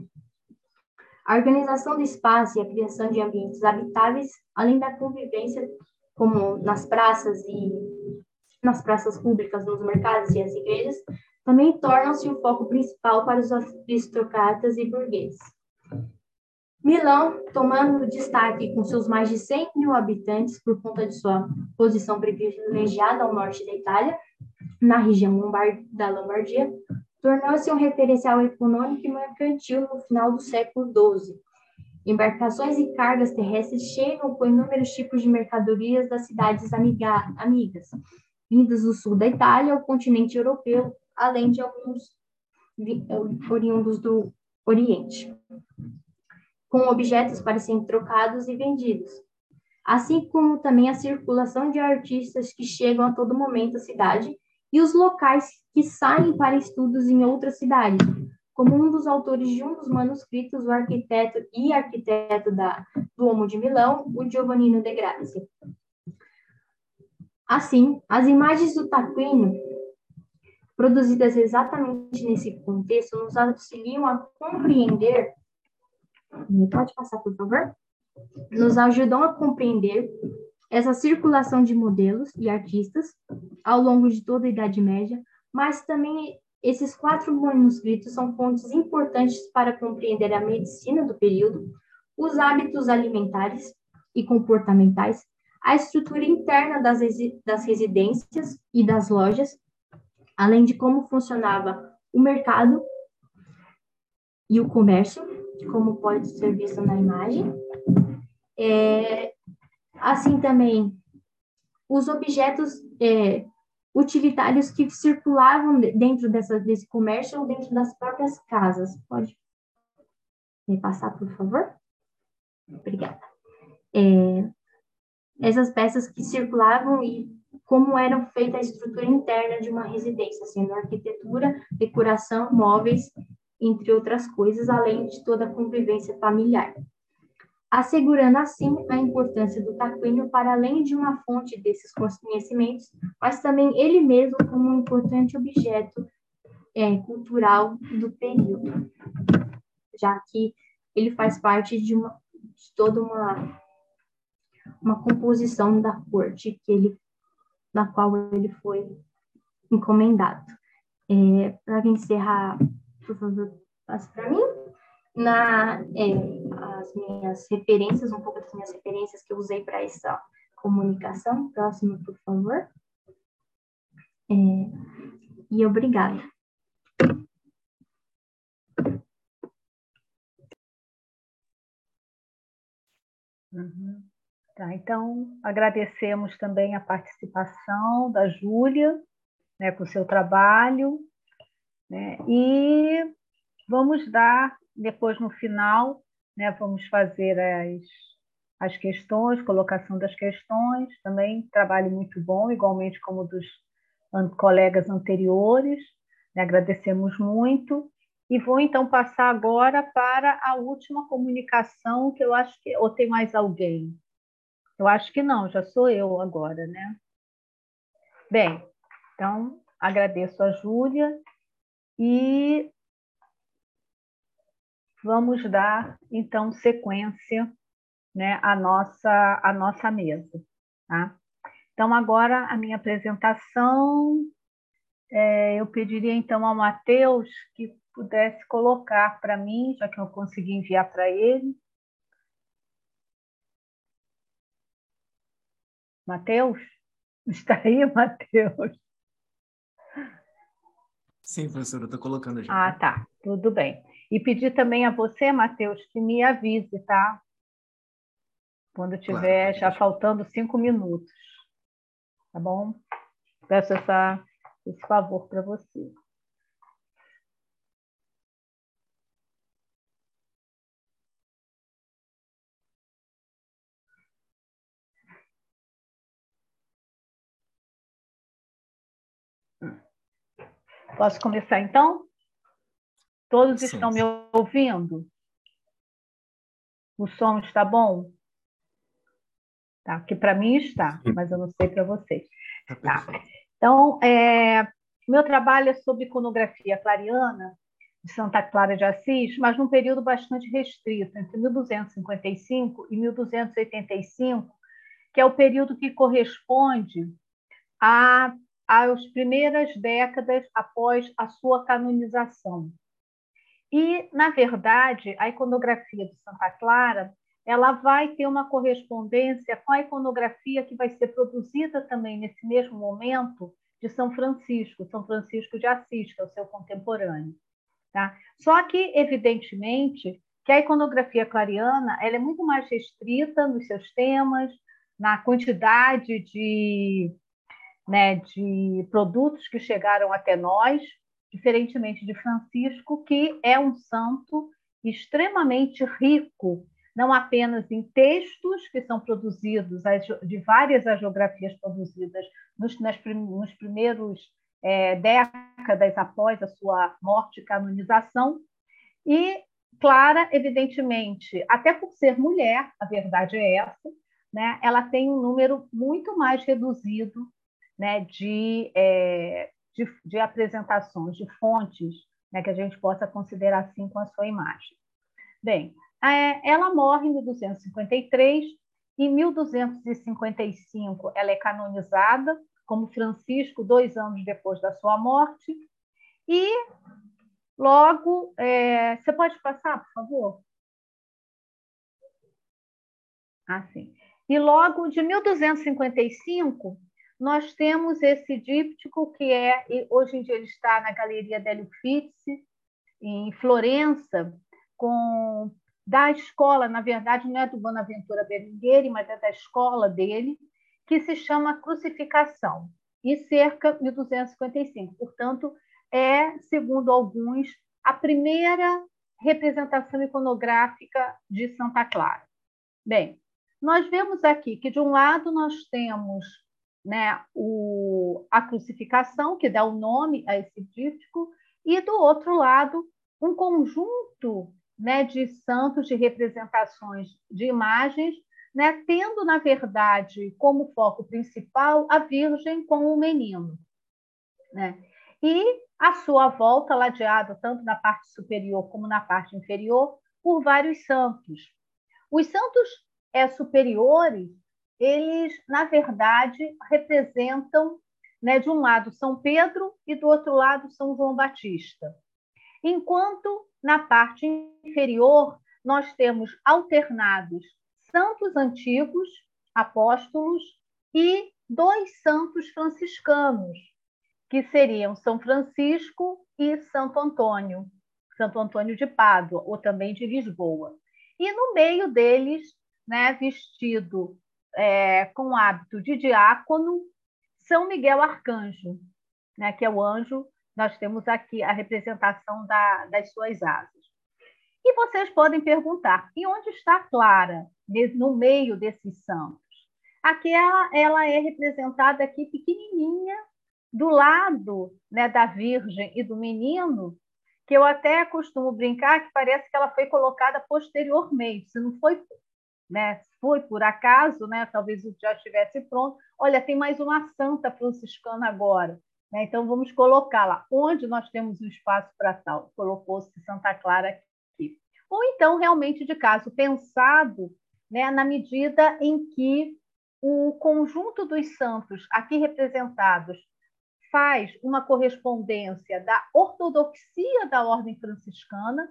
A organização do espaço e a criação de ambientes habitáveis, além da convivência, como nas praças e nas praças públicas, nos mercados e as igrejas, também tornam-se o foco principal para os aristocratas e burgueses. Milão, tomando destaque com seus mais de 100 mil habitantes por conta de sua posição privilegiada ao norte da Itália, na região da Lombardia, tornou-se um referencial econômico e mercantil no final do século XII. Embarcações e cargas terrestres chegam com inúmeros tipos de mercadorias das cidades amiga amigas, vindas do sul da Itália ao continente europeu, além de alguns oriundos do Oriente com objetos para serem trocados e vendidos, assim como também a circulação de artistas que chegam a todo momento à cidade e os locais que saem para estudos em outras cidades, como um dos autores de um dos manuscritos, o arquiteto e arquiteto da Duomo de Milão, o Giovannino de Grazia. Assim, as imagens do Tarquínio, produzidas exatamente nesse contexto, nos auxiliam a compreender Pode passar, por favor? Nos ajudam a compreender essa circulação de modelos e artistas ao longo de toda a Idade Média, mas também esses quatro manuscritos são fontes importantes para compreender a medicina do período, os hábitos alimentares e comportamentais, a estrutura interna das, das residências e das lojas, além de como funcionava o mercado e o comércio, como pode ser visto na imagem. É, assim também, os objetos é, utilitários que circulavam dentro dessa, desse comércio ou dentro das próprias casas. Pode me passar, por favor? Obrigada. É, essas peças que circulavam e como eram feita a estrutura interna de uma residência, sendo arquitetura, decoração, móveis entre outras coisas, além de toda a convivência familiar. Assegurando assim a importância do taquínio para além de uma fonte desses conhecimentos, mas também ele mesmo como um importante objeto é, cultural do período, já que ele faz parte de, uma, de toda uma, uma composição da corte que ele, na qual ele foi encomendado. É, para encerrar por favor, passe para mim. Na, é, as minhas referências, um pouco das minhas referências que eu usei para essa comunicação. Próximo, por favor. É, e obrigada. Uhum. Tá, então, agradecemos também a participação da Júlia, né, com o seu trabalho, né? E vamos dar, depois no final, né, vamos fazer as, as questões, colocação das questões, também trabalho muito bom, igualmente como dos colegas anteriores, né, agradecemos muito. E vou então passar agora para a última comunicação, que eu acho que. Ou tem mais alguém? Eu acho que não, já sou eu agora, né? Bem, então agradeço a Júlia e vamos dar, então, sequência né, à, nossa, à nossa mesa. Tá? Então, agora a minha apresentação, é, eu pediria então ao Matheus que pudesse colocar para mim, já que eu consegui enviar para ele. Matheus? Está aí, Matheus? Sim, professora, estou colocando já. Ah, tá. Tudo bem. E pedir também a você, Matheus, que me avise, tá? Quando tiver claro, já faltando cinco minutos. Tá bom? Peço essa, esse favor para você. Posso começar então? Todos sim, estão sim. me ouvindo? O som está bom? Tá, que para mim está, mas eu não sei para vocês. Tá. Então, é, meu trabalho é sobre iconografia clariana de Santa Clara de Assis, mas num período bastante restrito, entre 1255 e 1285, que é o período que corresponde a às primeiras décadas após a sua canonização. E, na verdade, a iconografia de Santa Clara ela vai ter uma correspondência com a iconografia que vai ser produzida também nesse mesmo momento de São Francisco, São Francisco de Assis, que é o seu contemporâneo. Tá? Só que, evidentemente, que a iconografia clariana ela é muito mais restrita nos seus temas, na quantidade de né, de produtos que chegaram até nós, diferentemente de Francisco, que é um santo extremamente rico, não apenas em textos que são produzidos, de várias agiografias produzidas nos, nos primeiros é, décadas após a sua morte e canonização, e Clara, evidentemente, até por ser mulher, a verdade é essa, né, ela tem um número muito mais reduzido né, de, é, de, de, apresentações, de fontes, né, que a gente possa considerar assim com a sua imagem. Bem, ela morre em 1253, em 1255 ela é canonizada como Francisco, dois anos depois da sua morte, e logo, é, você pode passar, por favor? Ah, sim. E logo de 1255 nós temos esse díptico que é hoje em dia ele está na Galeria Delio Uffizi em Florença com da escola, na verdade não é do Bonaventura Berlingueri, mas é da escola dele, que se chama Crucificação, e cerca de 1255. Portanto, é, segundo alguns, a primeira representação iconográfica de Santa Clara. Bem, nós vemos aqui que, de um lado, nós temos né, o, a crucificação, que dá o nome a esse díptico, e do outro lado, um conjunto né, de santos, de representações de imagens, né, tendo, na verdade, como foco principal a Virgem com o menino. Né? E a sua volta, ladeado tanto na parte superior como na parte inferior, por vários santos. Os santos é, superiores eles, na verdade, representam, né, de um lado, São Pedro e do outro lado, São João Batista. Enquanto na parte inferior nós temos alternados santos antigos, apóstolos, e dois santos franciscanos, que seriam São Francisco e Santo Antônio, Santo Antônio de Pádua, ou também de Lisboa. E no meio deles, né, vestido é, com hábito de diácono, São Miguel Arcanjo, né, que é o anjo, nós temos aqui a representação da, das suas asas. E vocês podem perguntar, e onde está Clara no meio desses santos? Aqui ela, ela é representada aqui pequenininha, do lado né, da Virgem e do menino, que eu até costumo brincar que parece que ela foi colocada posteriormente, se não foi né, foi por acaso, né, talvez já estivesse pronto. Olha, tem mais uma santa franciscana agora. Né, então, vamos colocá-la. Onde nós temos um espaço para tal? Colocou-se Santa Clara aqui. Ou então, realmente, de caso pensado, né, na medida em que o conjunto dos santos aqui representados faz uma correspondência da ortodoxia da ordem franciscana,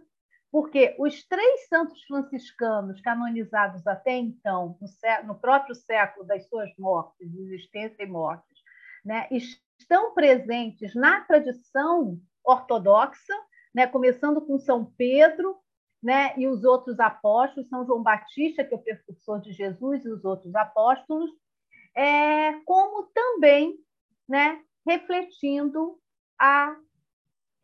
porque os três santos franciscanos canonizados até então, no, próprio século das suas mortes, existência e mortes, né, estão presentes na tradição ortodoxa, né, começando com São Pedro né, e os outros apóstolos, São João Batista, que é o precursor de Jesus, e os outros apóstolos, é, como também né, refletindo a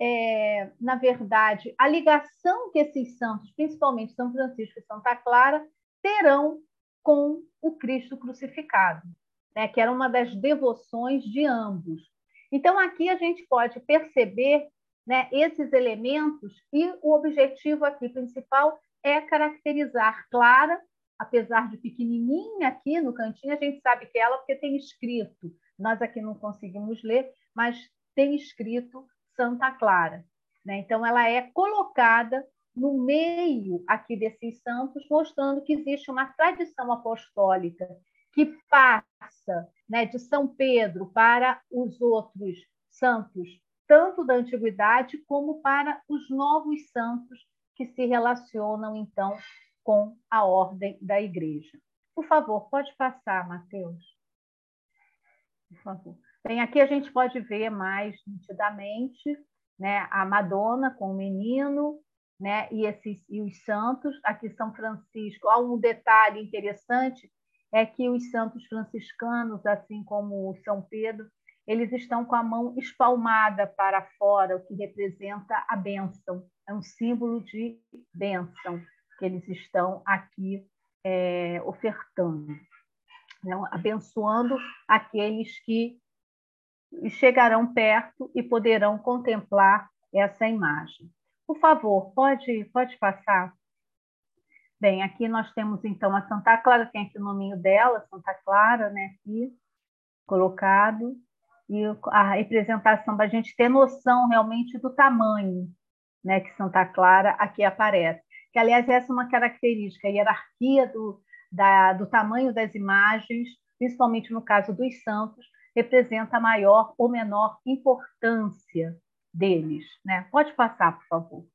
é, na verdade, a ligação que esses santos, principalmente São Francisco e Santa Clara, terão com o Cristo crucificado, né, que era uma das devoções de ambos. Então, aqui a gente pode perceber né, esses elementos e o objetivo aqui principal é caracterizar Clara, apesar de pequenininha aqui no cantinho, a gente sabe que é ela porque tem escrito, nós aqui não conseguimos ler, mas tem escrito Santa Clara. Né? Então, ela é colocada no meio aqui desses santos, mostrando que existe uma tradição apostólica que passa né, de São Pedro para os outros santos, tanto da antiguidade como para os novos santos que se relacionam, então, com a ordem da igreja. Por favor, pode passar, Mateus. Por favor. Bem, aqui a gente pode ver mais nitidamente né, a Madonna com o menino né, e, esses, e os santos. Aqui São Francisco. Há um detalhe interessante é que os santos franciscanos, assim como São Pedro, eles estão com a mão espalmada para fora, o que representa a bênção. É um símbolo de bênção que eles estão aqui é, ofertando, né? abençoando aqueles que chegarão perto e poderão contemplar essa imagem. Por favor, pode, pode passar? Bem, aqui nós temos então a Santa Clara, tem aqui o nominho dela, Santa Clara, né, aqui colocado, e a representação para a gente ter noção realmente do tamanho, né, que Santa Clara aqui aparece. Que aliás essa é uma característica, a hierarquia do, da, do tamanho das imagens, principalmente no caso dos santos, representa a maior ou menor importância deles. Né? Pode passar, por favor.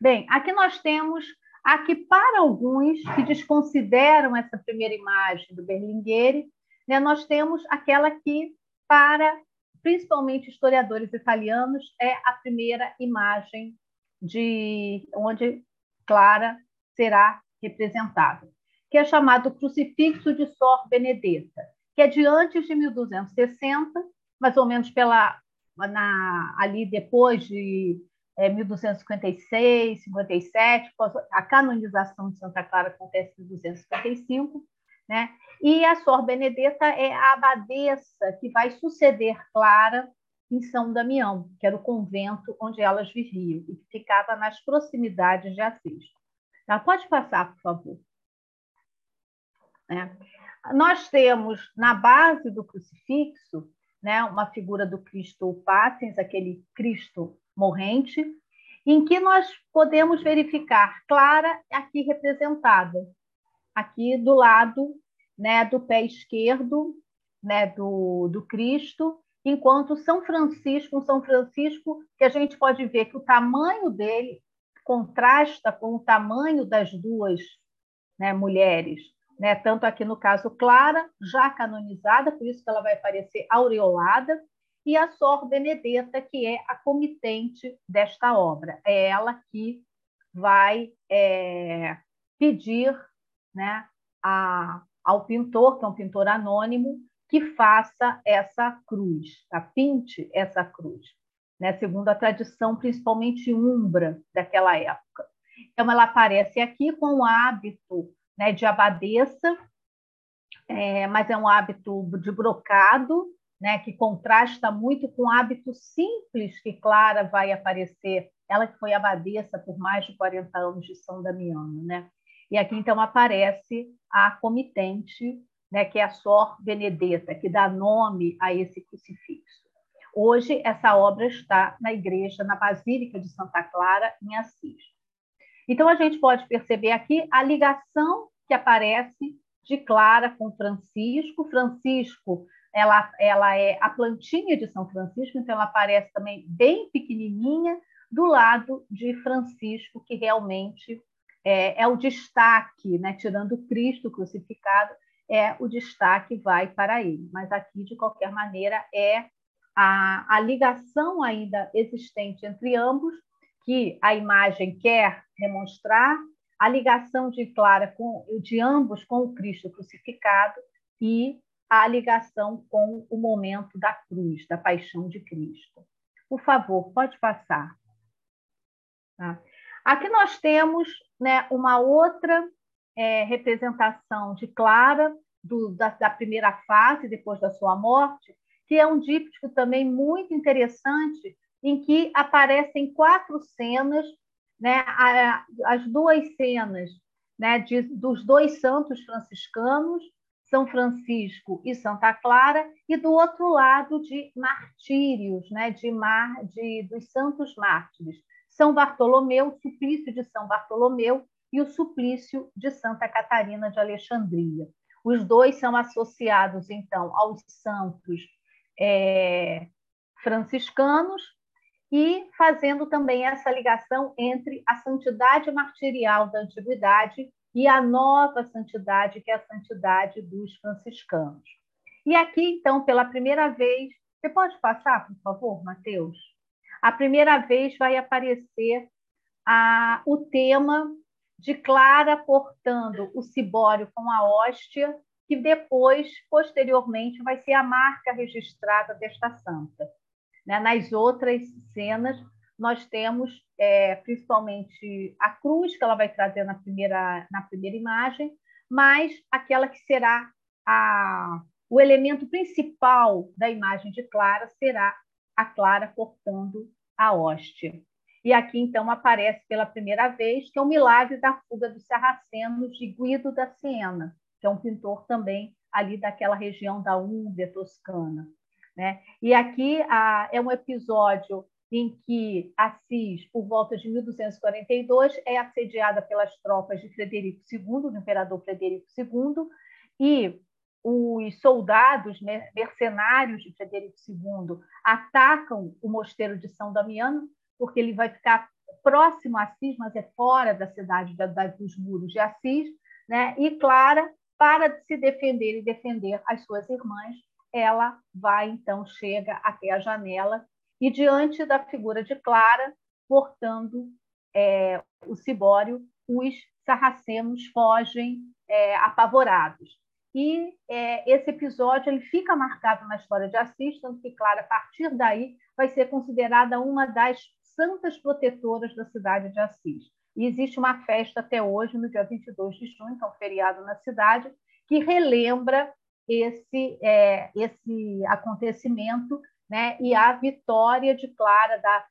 Bem, aqui nós temos aqui para alguns que desconsideram essa primeira imagem do Berlingueri, né, nós temos aquela que para principalmente historiadores italianos é a primeira imagem de onde Clara será representada, que é chamado Crucifixo de Sor Benedetta que é de antes de 1260, mais ou menos pela na, ali depois de é, 1256, 57, a canonização de Santa Clara acontece em 1255, né? E a Sor Benedetta é a abadesa que vai suceder Clara em São Damião, que era o convento onde elas viviam e que ficava nas proximidades de Assis. Tá? Pode passar, por favor. É nós temos na base do crucifixo né, uma figura do Cristo Patens, aquele Cristo morrente, em que nós podemos verificar Clara aqui representada, aqui do lado né, do pé esquerdo né, do, do Cristo, enquanto São Francisco, São Francisco, que a gente pode ver que o tamanho dele contrasta com o tamanho das duas né, mulheres né? tanto aqui no caso Clara, já canonizada, por isso que ela vai aparecer aureolada, e a Sor Benedetta, que é a comitente desta obra. É ela que vai é, pedir né, a, ao pintor, que é um pintor anônimo, que faça essa cruz, tá? pinte essa cruz, né? segundo a tradição, principalmente umbra daquela época. Então, ela aparece aqui com o hábito né, de abadesa, é, mas é um hábito de brocado, né, que contrasta muito com o hábito simples que Clara vai aparecer, ela que foi abadesa por mais de 40 anos de São Damiano. Né? E aqui, então, aparece a comitente, né, que é a Sor Benedetta, que dá nome a esse crucifixo. Hoje, essa obra está na igreja, na Basílica de Santa Clara, em Assis. Então, a gente pode perceber aqui a ligação que aparece de Clara com Francisco. Francisco, ela, ela é a plantinha de São Francisco, então ela aparece também bem pequenininha, do lado de Francisco, que realmente é, é o destaque, né? tirando Cristo crucificado, é o destaque vai para ele. Mas aqui, de qualquer maneira, é a, a ligação ainda existente entre ambos, que a imagem quer demonstrar, a ligação de Clara com, de ambos com o Cristo crucificado e a ligação com o momento da cruz, da paixão de Cristo. Por favor, pode passar. Tá? Aqui nós temos né, uma outra é, representação de Clara, do, da, da, primeira fase, depois da sua morte, que é um díptico também muito interessante, em que aparecem quatro cenas, né, as duas cenas né, de, dos dois santos franciscanos, São Francisco e Santa Clara, e do outro lado de martírios, né, de, mar, de dos santos mártires, São Bartolomeu, o suplício de São Bartolomeu e o suplício de Santa Catarina de Alexandria. Os dois são associados, então, aos santos é, franciscanos e fazendo também essa ligação entre a santidade martirial da antiguidade e a nova santidade, que é a santidade dos franciscanos. E aqui, então, pela primeira vez, você pode passar, por favor, Mateus? A primeira vez vai aparecer a, o tema de Clara portando o cibório com a hóstia, que depois, posteriormente, vai ser a marca registrada desta santa. Né? Nas outras cenas, nós temos é, principalmente a cruz, que ela vai trazer na primeira, na primeira imagem, mas aquela que será a, o elemento principal da imagem de Clara será a Clara cortando a hóstia. E aqui, então, aparece pela primeira vez que é o milagre da fuga dos sarracenos de Guido da Siena, que é um pintor também ali daquela região da Úmbria toscana. Né? E aqui a, é um episódio em que Assis, por volta de 1242, é assediada pelas tropas de Frederico II, do imperador Frederico II, e os soldados mercenários de Frederico II atacam o mosteiro de São Damiano, porque ele vai ficar próximo a Assis, mas é fora da cidade da, da, dos muros de Assis, né? E Clara, para se defender e defender as suas irmãs, ela vai então chega até a janela e diante da figura de Clara, portando é, o cibório, os sarracenos fogem é, apavorados. E é, esse episódio ele fica marcado na história de Assis, tanto que Clara, a partir daí, vai ser considerada uma das santas protetoras da cidade de Assis. E existe uma festa até hoje, no dia 22 de junho, que é um feriado na cidade, que relembra esse, é, esse acontecimento né? e a vitória de Clara. Da,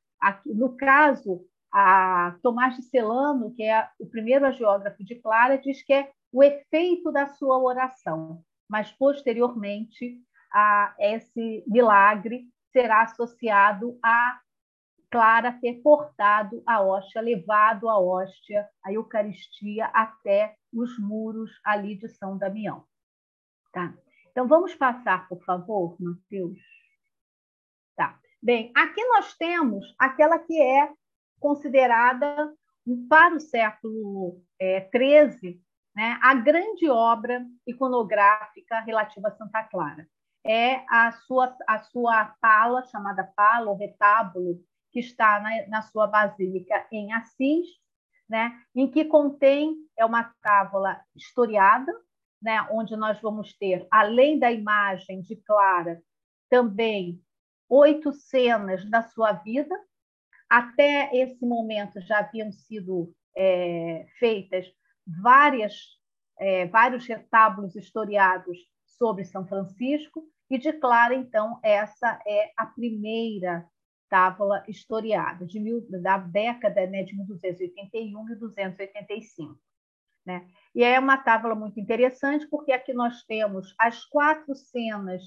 no caso, a Tomás de Celano, que é o primeiro geógrafo de Clara, diz que é o efeito da sua oração, mas posteriormente a esse milagre será associado a Clara ter portado a hóstia, levado a hóstia, a Eucaristia, até os muros ali de São Damião. Tá? Então, vamos passar, por favor, Mateus. Tá. Bem, aqui nós temos aquela que é considerada, para o século XIII, é, né, a grande obra iconográfica relativa a Santa Clara. É a sua, a sua pala, chamada pala, ou retábulo, que está na, na sua basílica em Assis, né, em que contém é uma tábua historiada, né, onde nós vamos ter, além da imagem de Clara, também oito cenas da sua vida. Até esse momento já haviam sido é, feitas várias, é, vários retábulos historiados sobre São Francisco, e de Clara, então, essa é a primeira tábua historiada, de mil, da década né, de 1281 e 285. Né? E é uma tábua muito interessante, porque aqui nós temos as quatro cenas,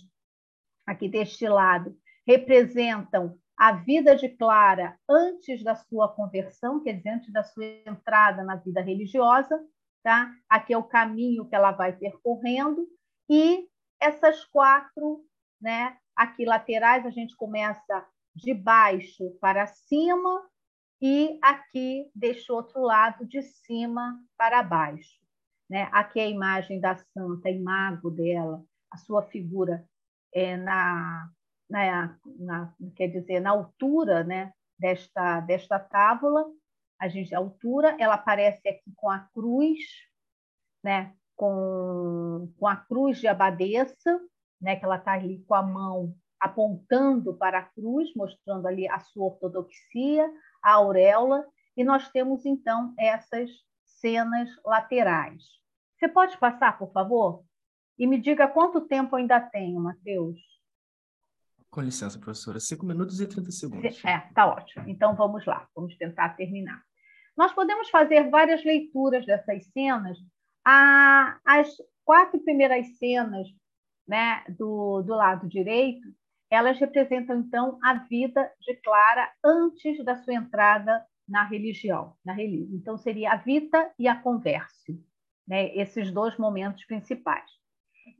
aqui deste lado, representam a vida de Clara antes da sua conversão, quer dizer, antes da sua entrada na vida religiosa. Tá? Aqui é o caminho que ela vai percorrendo, e essas quatro, né, aqui laterais, a gente começa de baixo para cima, e aqui deste outro lado, de cima para baixo. Né? Aqui é a imagem da santa, imago dela, a sua figura é, na, na, na, quer dizer, na altura né, desta, desta tábula, a gente, a altura, ela aparece aqui com a cruz, né, com, com a cruz de abadesa, né, que ela está ali com a mão apontando para a cruz, mostrando ali a sua ortodoxia, a auréola, e nós temos então essas cenas laterais. Você pode passar, por favor? E me diga quanto tempo ainda tenho, Matheus. Com licença, professora. Cinco minutos e 30 segundos. É, tá ótimo. Então vamos lá, vamos tentar terminar. Nós podemos fazer várias leituras dessas cenas. as quatro primeiras cenas né, do, do lado direito, elas representam, então, a vida de Clara antes da sua entrada na religião, na religião. Então, seria a Vita e a Converso, né, esses dois momentos principais.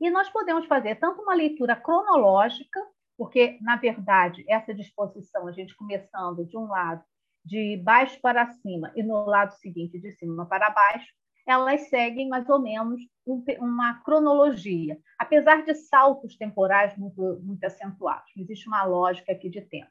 E nós podemos fazer tanto uma leitura cronológica, porque, na verdade, essa disposição, a gente começando de um lado de baixo para cima e no lado seguinte de cima para baixo, elas seguem mais ou menos uma cronologia, apesar de saltos temporais muito, muito acentuados. Existe uma lógica aqui de tempo.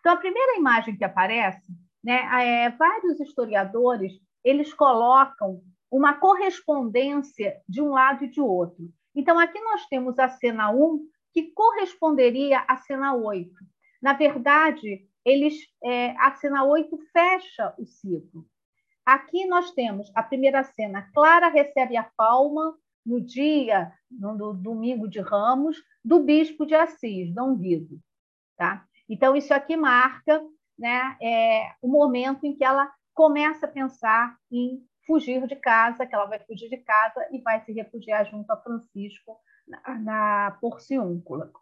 Então, a primeira imagem que aparece, né, é, vários historiadores eles colocam uma correspondência de um lado e de outro. Então, aqui nós temos a cena 1, que corresponderia à cena 8. Na verdade, eles, é, a cena 8 fecha o ciclo. Aqui nós temos a primeira cena. Clara recebe a palma no dia, no domingo de Ramos, do bispo de Assis, Dom Guido. Tá? Então, isso aqui marca né, é, o momento em que ela começa a pensar em fugir de casa, que ela vai fugir de casa e vai se refugiar junto a Francisco na, na Porciúncula.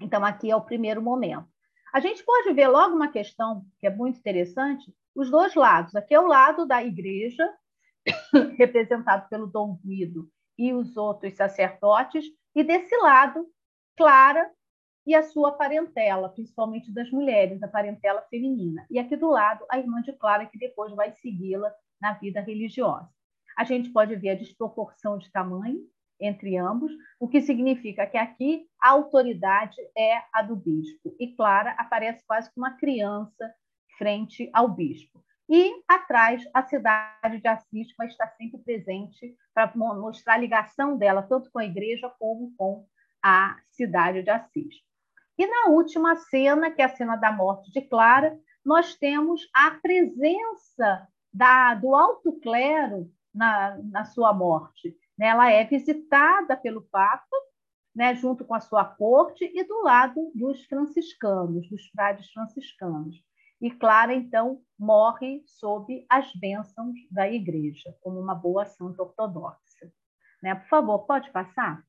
Então, aqui é o primeiro momento. A gente pode ver logo uma questão que é muito interessante, os dois lados. Aqui é o lado da igreja, representado pelo Dom Guido e os outros sacerdotes, e desse lado, Clara e a sua parentela, principalmente das mulheres, a parentela feminina. E aqui do lado, a irmã de Clara, que depois vai segui-la na vida religiosa. A gente pode ver a desproporção de tamanho, entre ambos, o que significa que aqui a autoridade é a do bispo. E Clara aparece quase como uma criança frente ao bispo. E atrás, a cidade de Assis vai estar sempre presente para mostrar a ligação dela, tanto com a igreja como com a cidade de Assis. E na última cena, que é a cena da morte de Clara, nós temos a presença da, do alto clero na, na sua morte. Né? Ela é visitada pelo Papa, né, junto com a sua corte, e do lado dos franciscanos, dos frades franciscanos. E Clara, então, morre sob as bênçãos da Igreja, como uma boa santa ortodoxa. Né? Por favor, pode passar?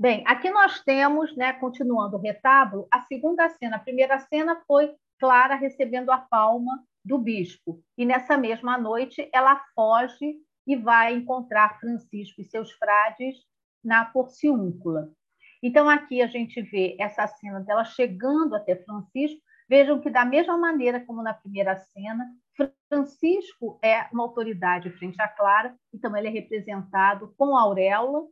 Bem, aqui nós temos, né, continuando o retábulo, a segunda cena. A primeira cena foi Clara recebendo a palma do bispo. E nessa mesma noite ela foge e vai encontrar Francisco e seus frades na Porciúncula. Então, aqui a gente vê essa cena dela chegando até Francisco. Vejam que, da mesma maneira como na primeira cena, Francisco é uma autoridade frente à Clara, então ele é representado com auréola,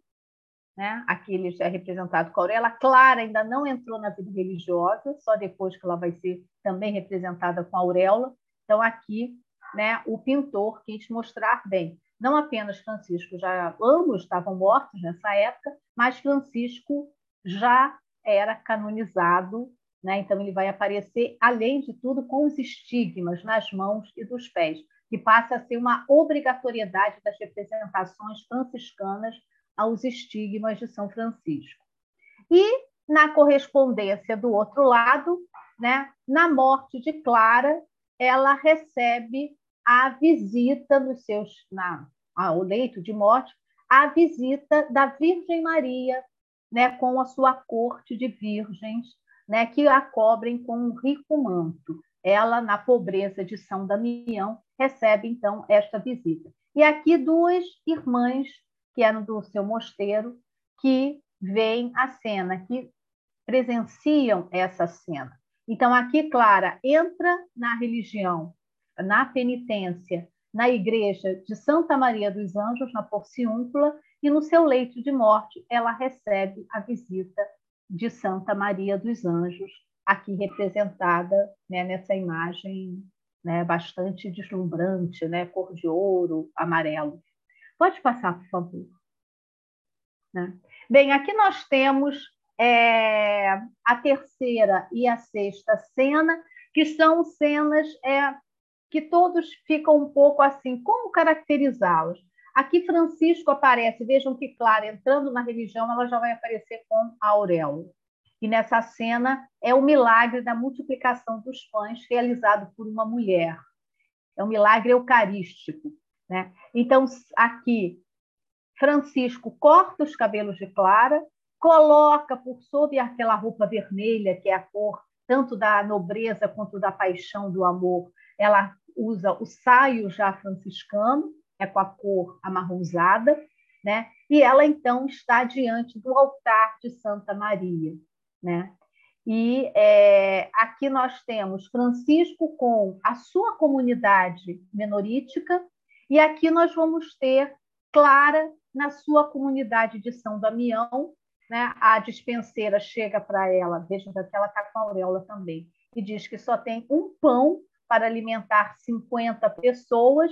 né? aqui ele é representado com auréola. Clara ainda não entrou na vida religiosa, só depois que ela vai ser também representada com auréola. Então, aqui né, o pintor quis mostrar bem não apenas Francisco, já ambos estavam mortos nessa época, mas Francisco já era canonizado, né? então ele vai aparecer, além de tudo, com os estigmas nas mãos e dos pés, que passa a ser uma obrigatoriedade das representações franciscanas aos estigmas de São Francisco. E na correspondência do outro lado, né, na morte de Clara, ela recebe a visita nos seus na ao leito de morte, a visita da Virgem Maria, né, com a sua corte de virgens, né, que a cobrem com um rico manto. Ela, na pobreza de São Damião, recebe então esta visita. E aqui duas irmãs que eram do seu mosteiro que veem a cena, que presenciam essa cena. Então, aqui, Clara entra na religião, na penitência, na igreja de Santa Maria dos Anjos, na Porciúncula, e no seu leito de morte ela recebe a visita de Santa Maria dos Anjos, aqui representada né, nessa imagem né, bastante deslumbrante, né, cor de ouro, amarelo. Pode passar, por favor. Né? Bem, aqui nós temos é, a terceira e a sexta cena, que são cenas é, que todos ficam um pouco assim, como caracterizá-los? Aqui Francisco aparece, vejam que Clara, entrando na religião, ela já vai aparecer com a auréola. E nessa cena é o milagre da multiplicação dos pães realizado por uma mulher. É um milagre eucarístico. Né? Então, aqui, Francisco corta os cabelos de Clara, coloca por sob aquela roupa vermelha, que é a cor tanto da nobreza quanto da paixão do amor, ela usa o saio já franciscano, é com a cor amarronzada, né? E ela então está diante do altar de Santa Maria, né? E é, aqui nós temos Francisco com a sua comunidade menorítica, e aqui nós vamos ter Clara na sua comunidade de São Damião, né? A dispenseira chega para ela, vejam que ela está com a auréola também, e diz que só tem um pão para alimentar 50 pessoas.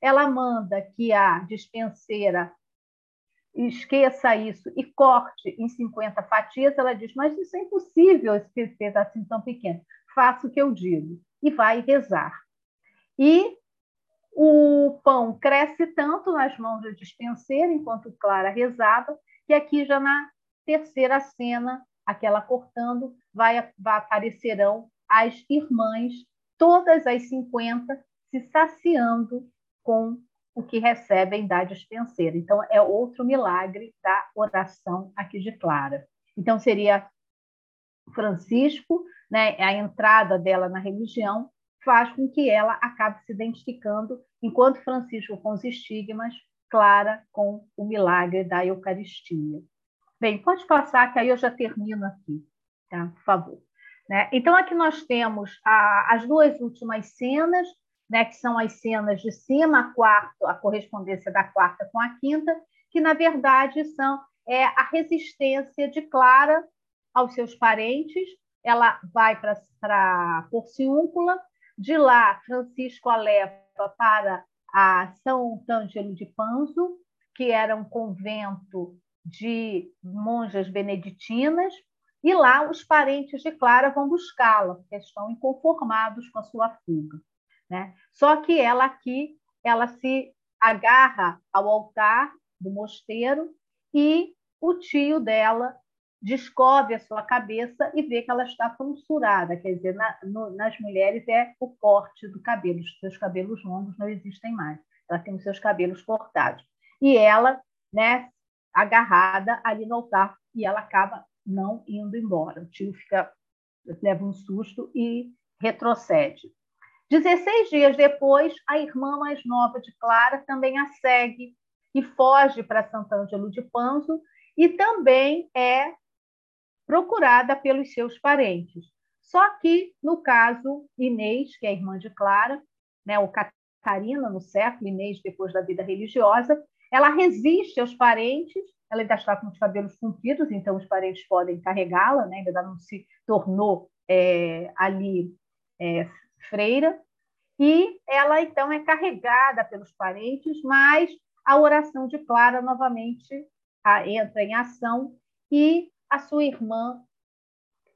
Ela manda que a dispenseira esqueça isso e corte em 50 fatias. Ela diz: Mas isso é impossível, esse pedacinho tão pequeno. Faça o que eu digo. E vai rezar. E o pão cresce tanto nas mãos da dispenseira, enquanto Clara rezava, que aqui já na terceira cena, aquela cortando, vai, vai aparecerão as irmãs, todas as 50, se saciando com o que recebem da dispenseira. Então, é outro milagre da oração aqui de Clara. Então, seria Francisco, né, a entrada dela na religião, faz com que ela acabe se identificando, enquanto Francisco com os estigmas, Clara com o milagre da Eucaristia. Bem, pode passar, que aí eu já termino aqui, tá? por favor. Né? Então, aqui nós temos a, as duas últimas cenas, né, que são as cenas de cima, a quarta, a correspondência da quarta com a quinta, que, na verdade, são é, a resistência de Clara aos seus parentes. Ela vai para Porciúncula, de lá, Francisco a leva para a São Ângelo de Panzo, que era um convento de monjas beneditinas, e lá os parentes de Clara vão buscá-la, porque estão inconformados com a sua fuga. Né? Só que ela aqui, ela se agarra ao altar do mosteiro e o tio dela descobre a sua cabeça e vê que ela está tonsurada, quer dizer, na, no, nas mulheres é o corte do cabelo, os seus cabelos longos não existem mais, ela tem os seus cabelos cortados. E ela né, agarrada ali no altar e ela acaba não indo embora. O tio fica leva um susto e retrocede. 16 dias depois, a irmã mais nova de Clara também a segue e foge para Sant'Angelo de Panzo e também é procurada pelos seus parentes. Só que, no caso, Inês, que é a irmã de Clara, né, ou Catarina, no século, Inês depois da vida religiosa, ela resiste aos parentes, ela ainda está com os cabelos compridos, então os parentes podem carregá-la, né? ainda não se tornou é, ali é, freira, e ela então é carregada pelos parentes, mas a oração de Clara novamente a, entra em ação e a sua irmã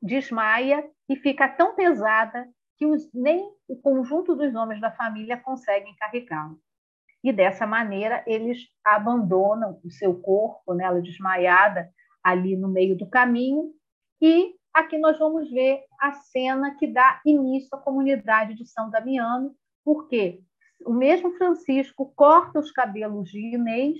desmaia e fica tão pesada que os, nem o conjunto dos homens da família conseguem carregá-la e dessa maneira eles abandonam o seu corpo, né, ela desmaiada ali no meio do caminho, e aqui nós vamos ver a cena que dá início à comunidade de São Damiano, porque o mesmo Francisco corta os cabelos de Inês,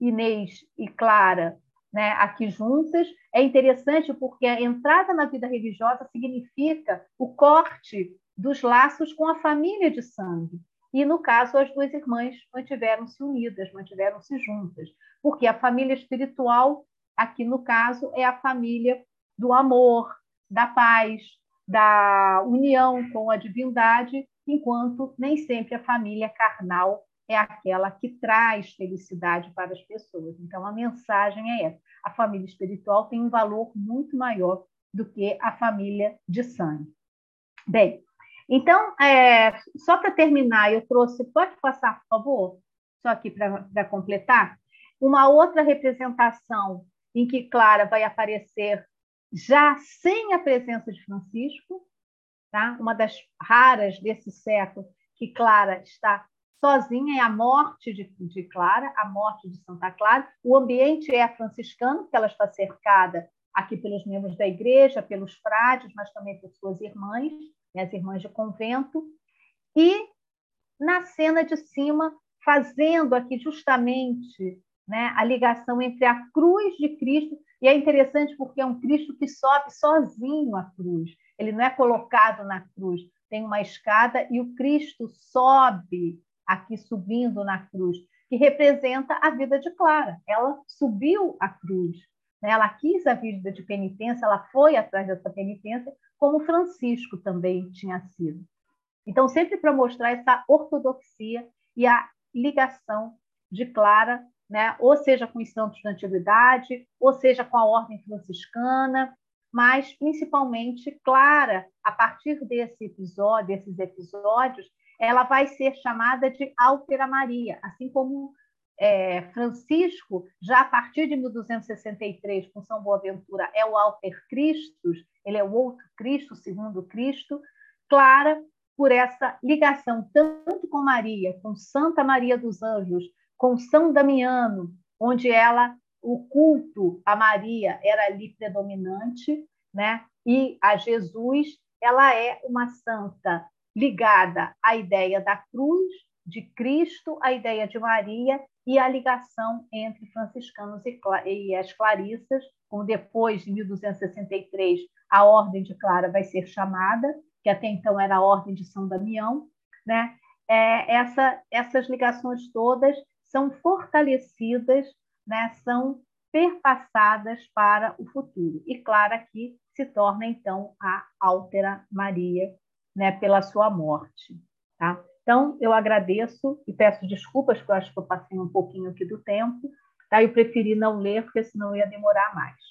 Inês e Clara né, aqui juntas. É interessante porque a entrada na vida religiosa significa o corte dos laços com a família de sangue. E, no caso, as duas irmãs mantiveram-se unidas, mantiveram-se juntas, porque a família espiritual, aqui no caso, é a família do amor, da paz, da união com a divindade, enquanto nem sempre a família carnal é aquela que traz felicidade para as pessoas. Então, a mensagem é essa: a família espiritual tem um valor muito maior do que a família de sangue. Bem, então, é, só para terminar, eu trouxe, pode passar, por favor, só aqui para completar, uma outra representação em que Clara vai aparecer já sem a presença de Francisco, tá? uma das raras desse século que Clara está sozinha, é a morte de, de Clara, a morte de Santa Clara. O ambiente é franciscano, porque ela está cercada aqui pelos membros da igreja, pelos frades, mas também por suas irmãs, né, as irmãs de convento. E na cena de cima, fazendo aqui justamente né, a ligação entre a cruz de Cristo, e é interessante porque é um Cristo que sobe sozinho a cruz, ele não é colocado na cruz, tem uma escada e o Cristo sobe aqui subindo na cruz, que representa a vida de Clara. Ela subiu a cruz, né? ela quis a vida de penitência, ela foi atrás dessa penitência, como Francisco também tinha sido. Então, sempre para mostrar essa ortodoxia e a ligação de Clara né? ou seja com os santos da antiguidade, ou seja com a ordem franciscana, mas principalmente Clara, a partir desse episódio, desses episódios, ela vai ser chamada de Altera Maria, assim como é, Francisco, já a partir de 1263, com São Boaventura, é o Alter Christus, ele é o outro Cristo, segundo Cristo, Clara, por essa ligação tanto com Maria, com Santa Maria dos Anjos, com São Damiano, onde ela o culto a Maria era ali predominante, né? E a Jesus, ela é uma santa ligada à ideia da cruz de Cristo, à ideia de Maria e a ligação entre franciscanos e, as clarissas, como depois de 1263 a ordem de Clara vai ser chamada, que até então era a ordem de São Damião, né? É, essa, essas ligações todas são fortalecidas, né, são perpassadas para o futuro. E Clara aqui se torna, então, a Altera Maria, né, pela sua morte. Tá? Então, eu agradeço e peço desculpas, porque eu acho que eu passei um pouquinho aqui do tempo. Tá? Eu preferi não ler, porque senão ia demorar mais.